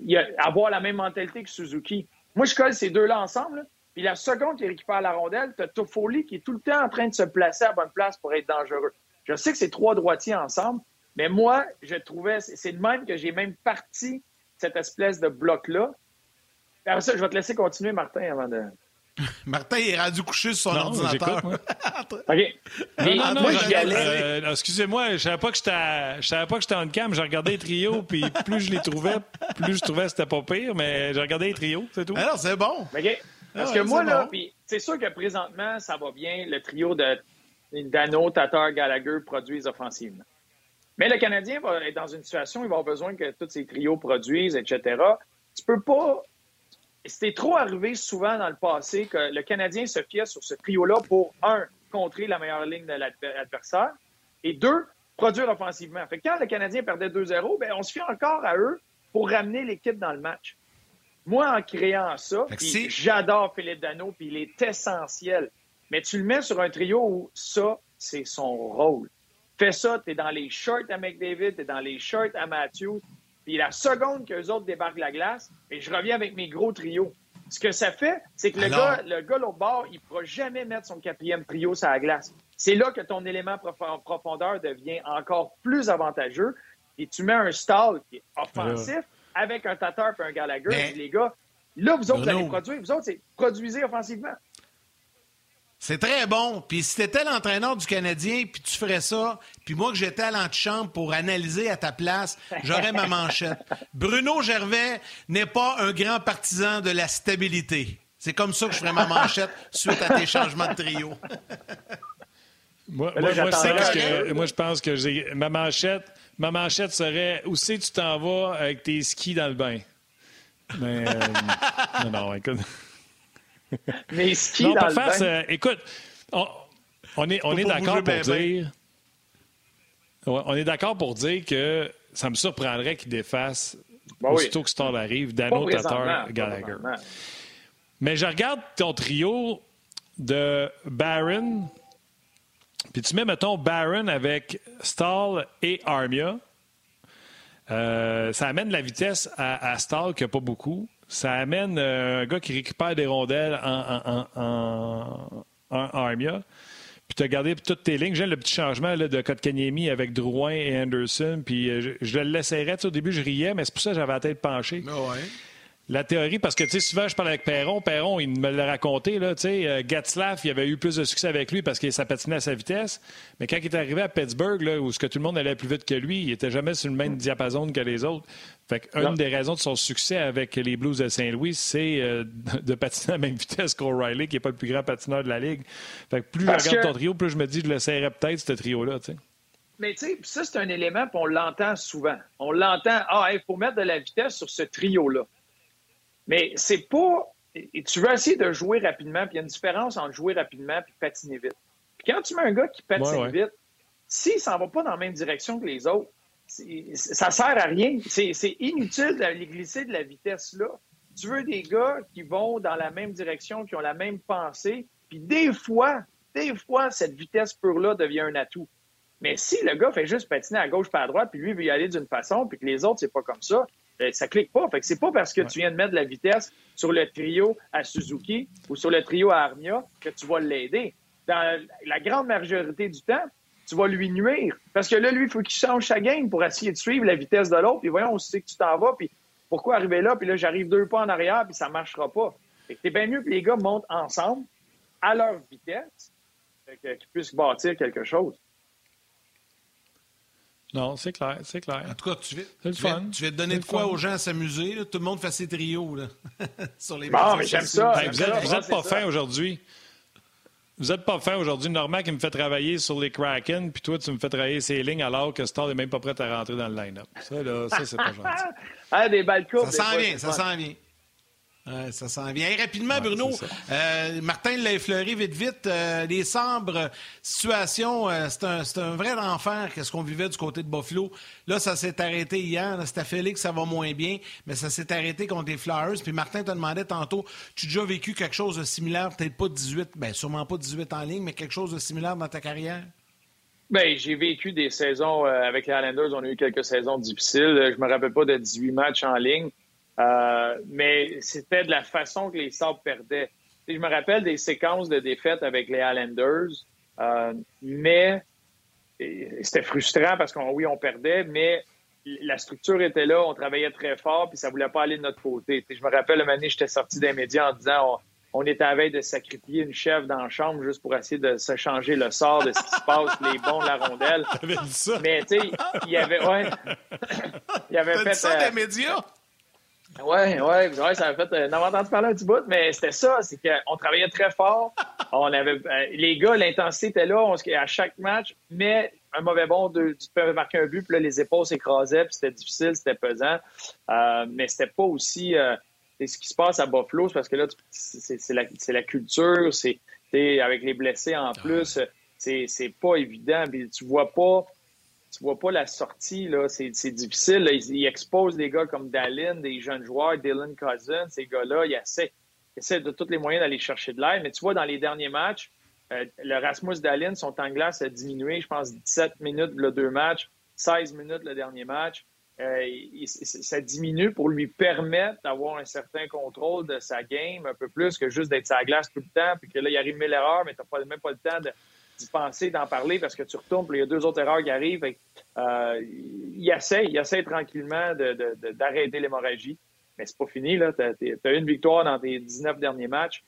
Il a, avoir la même mentalité que Suzuki. Moi, je colle ces deux-là ensemble, puis la seconde qu'il récupère la rondelle, tu as Toffoli qui est tout le temps en train de se placer à bonne place pour être dangereux. Je sais que c'est trois droitiers ensemble, mais moi, je trouvais, c'est de même que j'ai même parti cette espèce de bloc-là. Ça, je vais te laisser continuer, Martin, avant de. Martin est rendu couché sur son Non, ordinateur. moi. OK. Mais Non, non, moi, je allais. euh, excusez-moi, je savais pas que j'étais à- je savais pas que j'étais en cam, je regardais les trios, puis plus je les trouvais, plus je trouvais que c'était pas pire, mais je regardais les trios, c'est tout. Alors, c'est bon. OK? Parce Ah que moi, c'est là, bon. c'est sûr que présentement, ça va bien. Le trio de Dano, Tatar, Gallagher produisent offensivement. Mais le Canadien va être dans une situation où il va avoir besoin que tous ces trios produisent, etc. Tu peux pas. C'était trop arrivé souvent dans le passé que le Canadien se fiait sur ce trio-là pour, un, contrer la meilleure ligne de l'adver- l'adversaire, et deux, produire offensivement. Fait que quand le Canadien perdait 2-0, ben, on se fie encore à eux pour ramener l'équipe dans le match. Moi, en créant ça, c'est- j'adore Philippe Dano, puis il est essentiel. Mais tu le mets sur un trio où ça, c'est son rôle. Fais ça, tu es dans les shorts à McDavid, tu es dans les shorts à Matthews, puis la seconde qu'eux autres débarquent la glace, et je reviens avec mes gros trios. Ce que ça fait, c'est que le gars, le gars l'autre bord, il ne pourra jamais mettre son quatrième trio sur la glace. C'est là que ton élément en profondeur devient encore plus avantageux. Et tu mets un stall qui est offensif avec un Tatar et un Gallagher. Mais- les gars, là, vous autres, vous allez produire. Vous autres, c'est produisez offensivement. C'est très bon. Puis si t'étais l'entraîneur du Canadien, puis tu ferais ça, puis moi que j'étais à l'antichambre pour analyser à ta place, j'aurais ma manchette. Bruno Gervais n'est pas un grand partisan de la stabilité. C'est comme ça que je ferais ma manchette suite à tes changements de trio. Moi, là, je pense que, moi, je pense que j'ai ma manchette. Ma manchette serait où c'est que tu t'en vas avec tes skis dans le bain? Mais euh, non, non, écoute. Mais ski non, dans face. euh, écoute, on, on est, on est d'accord pour dire. Ouais, on est d'accord pour dire que ça me surprendrait qu'il défasse Ben oui. aussitôt que Stall arrive, Dano, Tatar, Gallagher. Mais je regarde ton trio de Barron, Puis tu mets, mettons, Barron avec Stall et Armia. Euh, ça amène la vitesse à, Stall qui n'a pas beaucoup. Ça amène euh, un gars qui récupère des rondelles en, en, Armia. Puis tu as gardé toutes tes lignes. J'aime le petit changement là, de Kotkaniemi avec Drouin et Anderson. Puis euh, je, le laisserais. Au début, je riais, mais c'est pour ça que j'avais la tête penchée. Ah ouais la théorie, parce que tu sais, souvent je parle avec Perron, Perron, il me l'a raconté, là, tu sais, euh, Gatslaff, il avait eu plus de succès avec lui parce qu'il ça patinait à sa vitesse, mais quand il est arrivé à Pittsburgh, là, où ce que tout le monde allait plus vite que lui, il était jamais sur le même diapason que les autres. Fait une des raisons de son succès avec les Blues de Saint-Louis, c'est euh, de patiner à la même vitesse qu'O'Reilly, qui n'est pas le plus grand patineur de la Ligue. Fait que plus je regarde ton trio, plus je me dis, je le serrais peut-être, ce trio-là, tu sais. Mais tu sais, ça, c'est un élément, puis on l'entend souvent. On l'entend, ah, il faut mettre de la vitesse sur ce trio-là. Mais c'est pas. Tu veux essayer de jouer rapidement, puis il y a une différence entre jouer rapidement et patiner vite. Puis quand tu mets un gars qui patine vite, s'il s'en va pas dans la même direction que les autres, ça sert à rien. C'est inutile d'aller glisser de la vitesse là. Tu veux des gars qui vont dans la même direction, qui ont la même pensée, puis des fois, des fois, cette vitesse pure-là devient un atout. Mais si le gars fait juste patiner à gauche pas à droite, puis lui veut y aller d'une façon, puis que les autres, c'est pas comme ça, ça clique pas. Fait que c'est pas parce que tu viens de mettre de la vitesse sur le trio à Suzuki ou sur le trio à Armia que tu vas l'aider. Dans la grande majorité du temps, tu vas lui nuire. Parce que là, lui, il faut qu'il change sa game pour essayer de suivre la vitesse de l'autre. Puis voyons, on sait que tu t'en vas, puis pourquoi arriver là, puis là, j'arrive deux pas en arrière, puis ça marchera pas. Fait que c'est bien mieux que les gars montent ensemble, à leur vitesse, qu'ils puissent bâtir quelque chose. Non, c'est clair, c'est clair. En tout cas, tu vas, tu, vas, te donner de quoi aux gens à s'amuser. Tout le monde fait ses trios là, sur les Bon, mais j'aime ça. vous n'êtes pas fin aujourd'hui. Vous n'êtes pas fin aujourd'hui. Normand qui me fait travailler sur les Kraken, puis toi, tu me fais travailler ces lignes alors que Star n'est même pas prêt à rentrer dans le line-up. Ça, là, ça c'est pas gentil. ah, des balles Ça sent bien, ça sent bien ça s'en vient. rapidement, Bruno, euh, Martin l'a effleuré vite, vite. Euh, les Sambres, situation, euh, c'est un, un, vrai enfer qu'est-ce qu'on vivait du côté de Buffalo. Là, ça s'est arrêté hier. C'était Félix, ça va moins bien, mais ça s'est arrêté contre les Flyers. Puis Martin te demandait tantôt, tu as déjà vécu quelque chose de similaire, peut-être pas 18, bien sûrement pas 18 en ligne, mais quelque chose de similaire dans ta carrière? Bien, j'ai vécu des saisons avec les Islanders. On a eu quelques saisons difficiles. Je me rappelle pas de 18 matchs en ligne. Euh, mais c'était de la façon que les Sabres perdaient. je me rappelle des séquences de défaites avec les Islanders, euh, mais c'était frustrant parce qu'on oui, on perdait, mais la structure était là, on travaillait très fort, puis ça voulait pas aller de notre côté. je me rappelle, un moment j'étais sorti des médias en disant on, était à veille de sacrifier une chèvre dans la chambre juste pour essayer de se changer le sort de ce qui se passe, les bons de la rondelle. Mais tu sais, il y avait... Ouais, il y avait fait... ça des euh, médias? Oui, ouais, ça a fait. Euh, on entendu parler un petit bout, mais c'était ça, c'est qu'on travaillait très fort. On avait euh, les gars, l'intensité était là on, à chaque match, mais un mauvais bon, de, tu peux marquer un but, puis là, les épaules s'écrasaient, puis c'était difficile, c'était pesant. Euh, mais c'était pas aussi ce qui se passe à Buffalo, parce que là, c'est la, la, culture, c'est avec les blessés en plus, c'est pas évident. Puis tu vois pas tu vois pas la sortie, là. C'est, difficile. Ils, exposent des gars comme Dallin, des jeunes joueurs, Dylan Cousin, ces gars-là. Ils essaient, de tous les moyens d'aller chercher de l'aide. Mais tu vois, dans les derniers matchs, euh, le Rasmus Dallin, son temps de glace a diminué, je pense, 17 minutes le deux matchs, 16 minutes le dernier match. Euh, ça diminue pour lui permettre d'avoir un certain contrôle de sa game, un peu plus que juste d'être sa glace tout le temps, puis que là, il arrive mille erreurs, mais tu n'as même pas le temps de, d'y penser, d'en parler parce que tu retournes, puis il y a deux autres erreurs qui arrivent. Euh, il essaie, il essaie tranquillement d'arrêter l'hémorragie. Mais c'est pas fini. Tu as, une victoire dans tes 19 derniers matchs.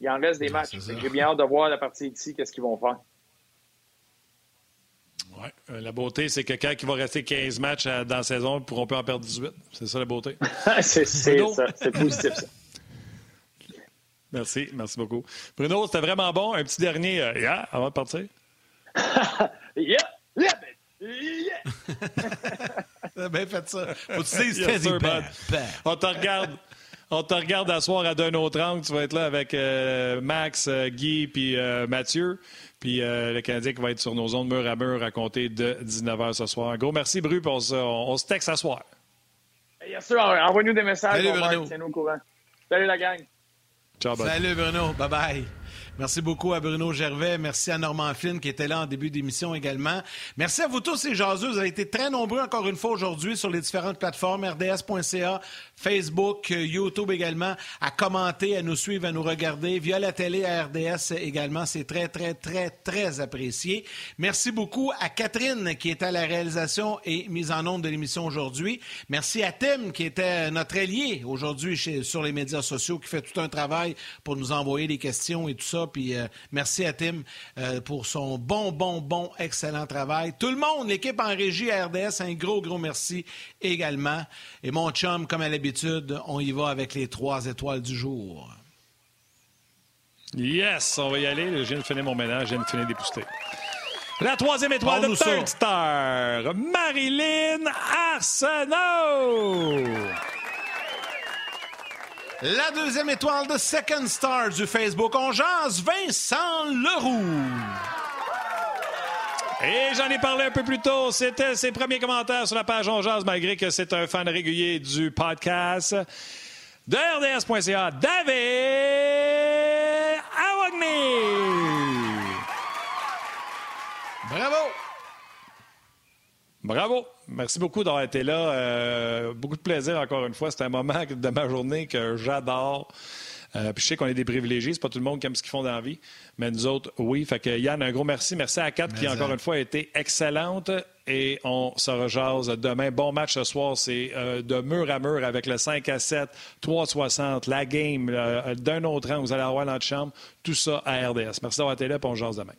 Il en reste des matchs. J'ai bien hâte de voir la partie ici, qu'est-ce qu'ils vont faire. Ouais. Euh, la beauté, c'est que quand il va rester 15 matchs euh, dans la saison, ils pourront pas en perdre 18. C'est ça la beauté. c'est ça. C'est positif, ça. Merci, merci beaucoup. Bruno, c'était vraiment bon. Un petit dernier, euh, yeah, avant de partir. yeah, yeah, yeah. T'as bien fait ça. Faut que tu dises yes, On te regarde. On te regarde à soir à d'un autre angle. Tu vas être là avec euh, Max, euh, Guy puis Mathieu. Puis le Canadien qui va être sur nos ondes mur à mur à compter de 19h ce soir. Gros merci, Bru. On, on, se texte à soir. Bien sûr, envoie-nous des messages. Salut, Bruno. Salut la gang. Ciao, Salut Bruno, bye bye. Merci beaucoup à Bruno Gervais. Merci à Normand Flynn qui était là en début d'émission également. Merci à vous tous, les jaseux. Vous avez été très nombreux encore une fois aujourd'hui sur les différentes plateformes rds.ca, Facebook, YouTube également, à commenter, à nous suivre, à nous regarder via la télé à RDS également. C'est très, très, très, très apprécié. Merci beaucoup à Catherine qui était à la réalisation et mise en onde de l'émission aujourd'hui. Merci à Tim qui était notre allié aujourd'hui sur les médias sociaux, qui fait tout un travail pour nous envoyer des questions et tout ça. Puis euh, merci à Tim euh, pour son bon, bon, bon, excellent travail. Tout le monde, l'équipe en régie à RDS, un gros, gros merci également. Et mon chum, comme à l'habitude, on y va avec les trois étoiles du jour. Yes, on va y aller. Je viens de finir mon ménage, je viens de finir d'épousseter. La troisième étoile de Third Star, Marilyn Arsenault. La deuxième étoile de Second Star du Facebook, on jase Vincent Leroux. Et j'en ai parlé un peu plus tôt. C'était ses premiers commentaires sur la page On malgré que c'est un fan régulier du podcast de RDS.ca, David Awagny. Bravo! Bravo! Merci beaucoup d'avoir été là. Euh, beaucoup de plaisir encore une fois. C'est un moment de ma journée que j'adore. Euh, puis je sais qu'on est des privilégiés, c'est pas tout le monde qui aime ce qu'ils font dans la vie, mais nous autres, oui. Fait que Yann, un gros merci. Merci à Kat qui, encore une fois, a été excellente. Et on se rejase demain. Bon match ce soir. C'est euh, de mur à mur avec le 5 à 7, 360, la game d'un autre rang. Vous allez avoir dans la chambre. Tout ça à RDS. Merci d'avoir été là. et on jase demain.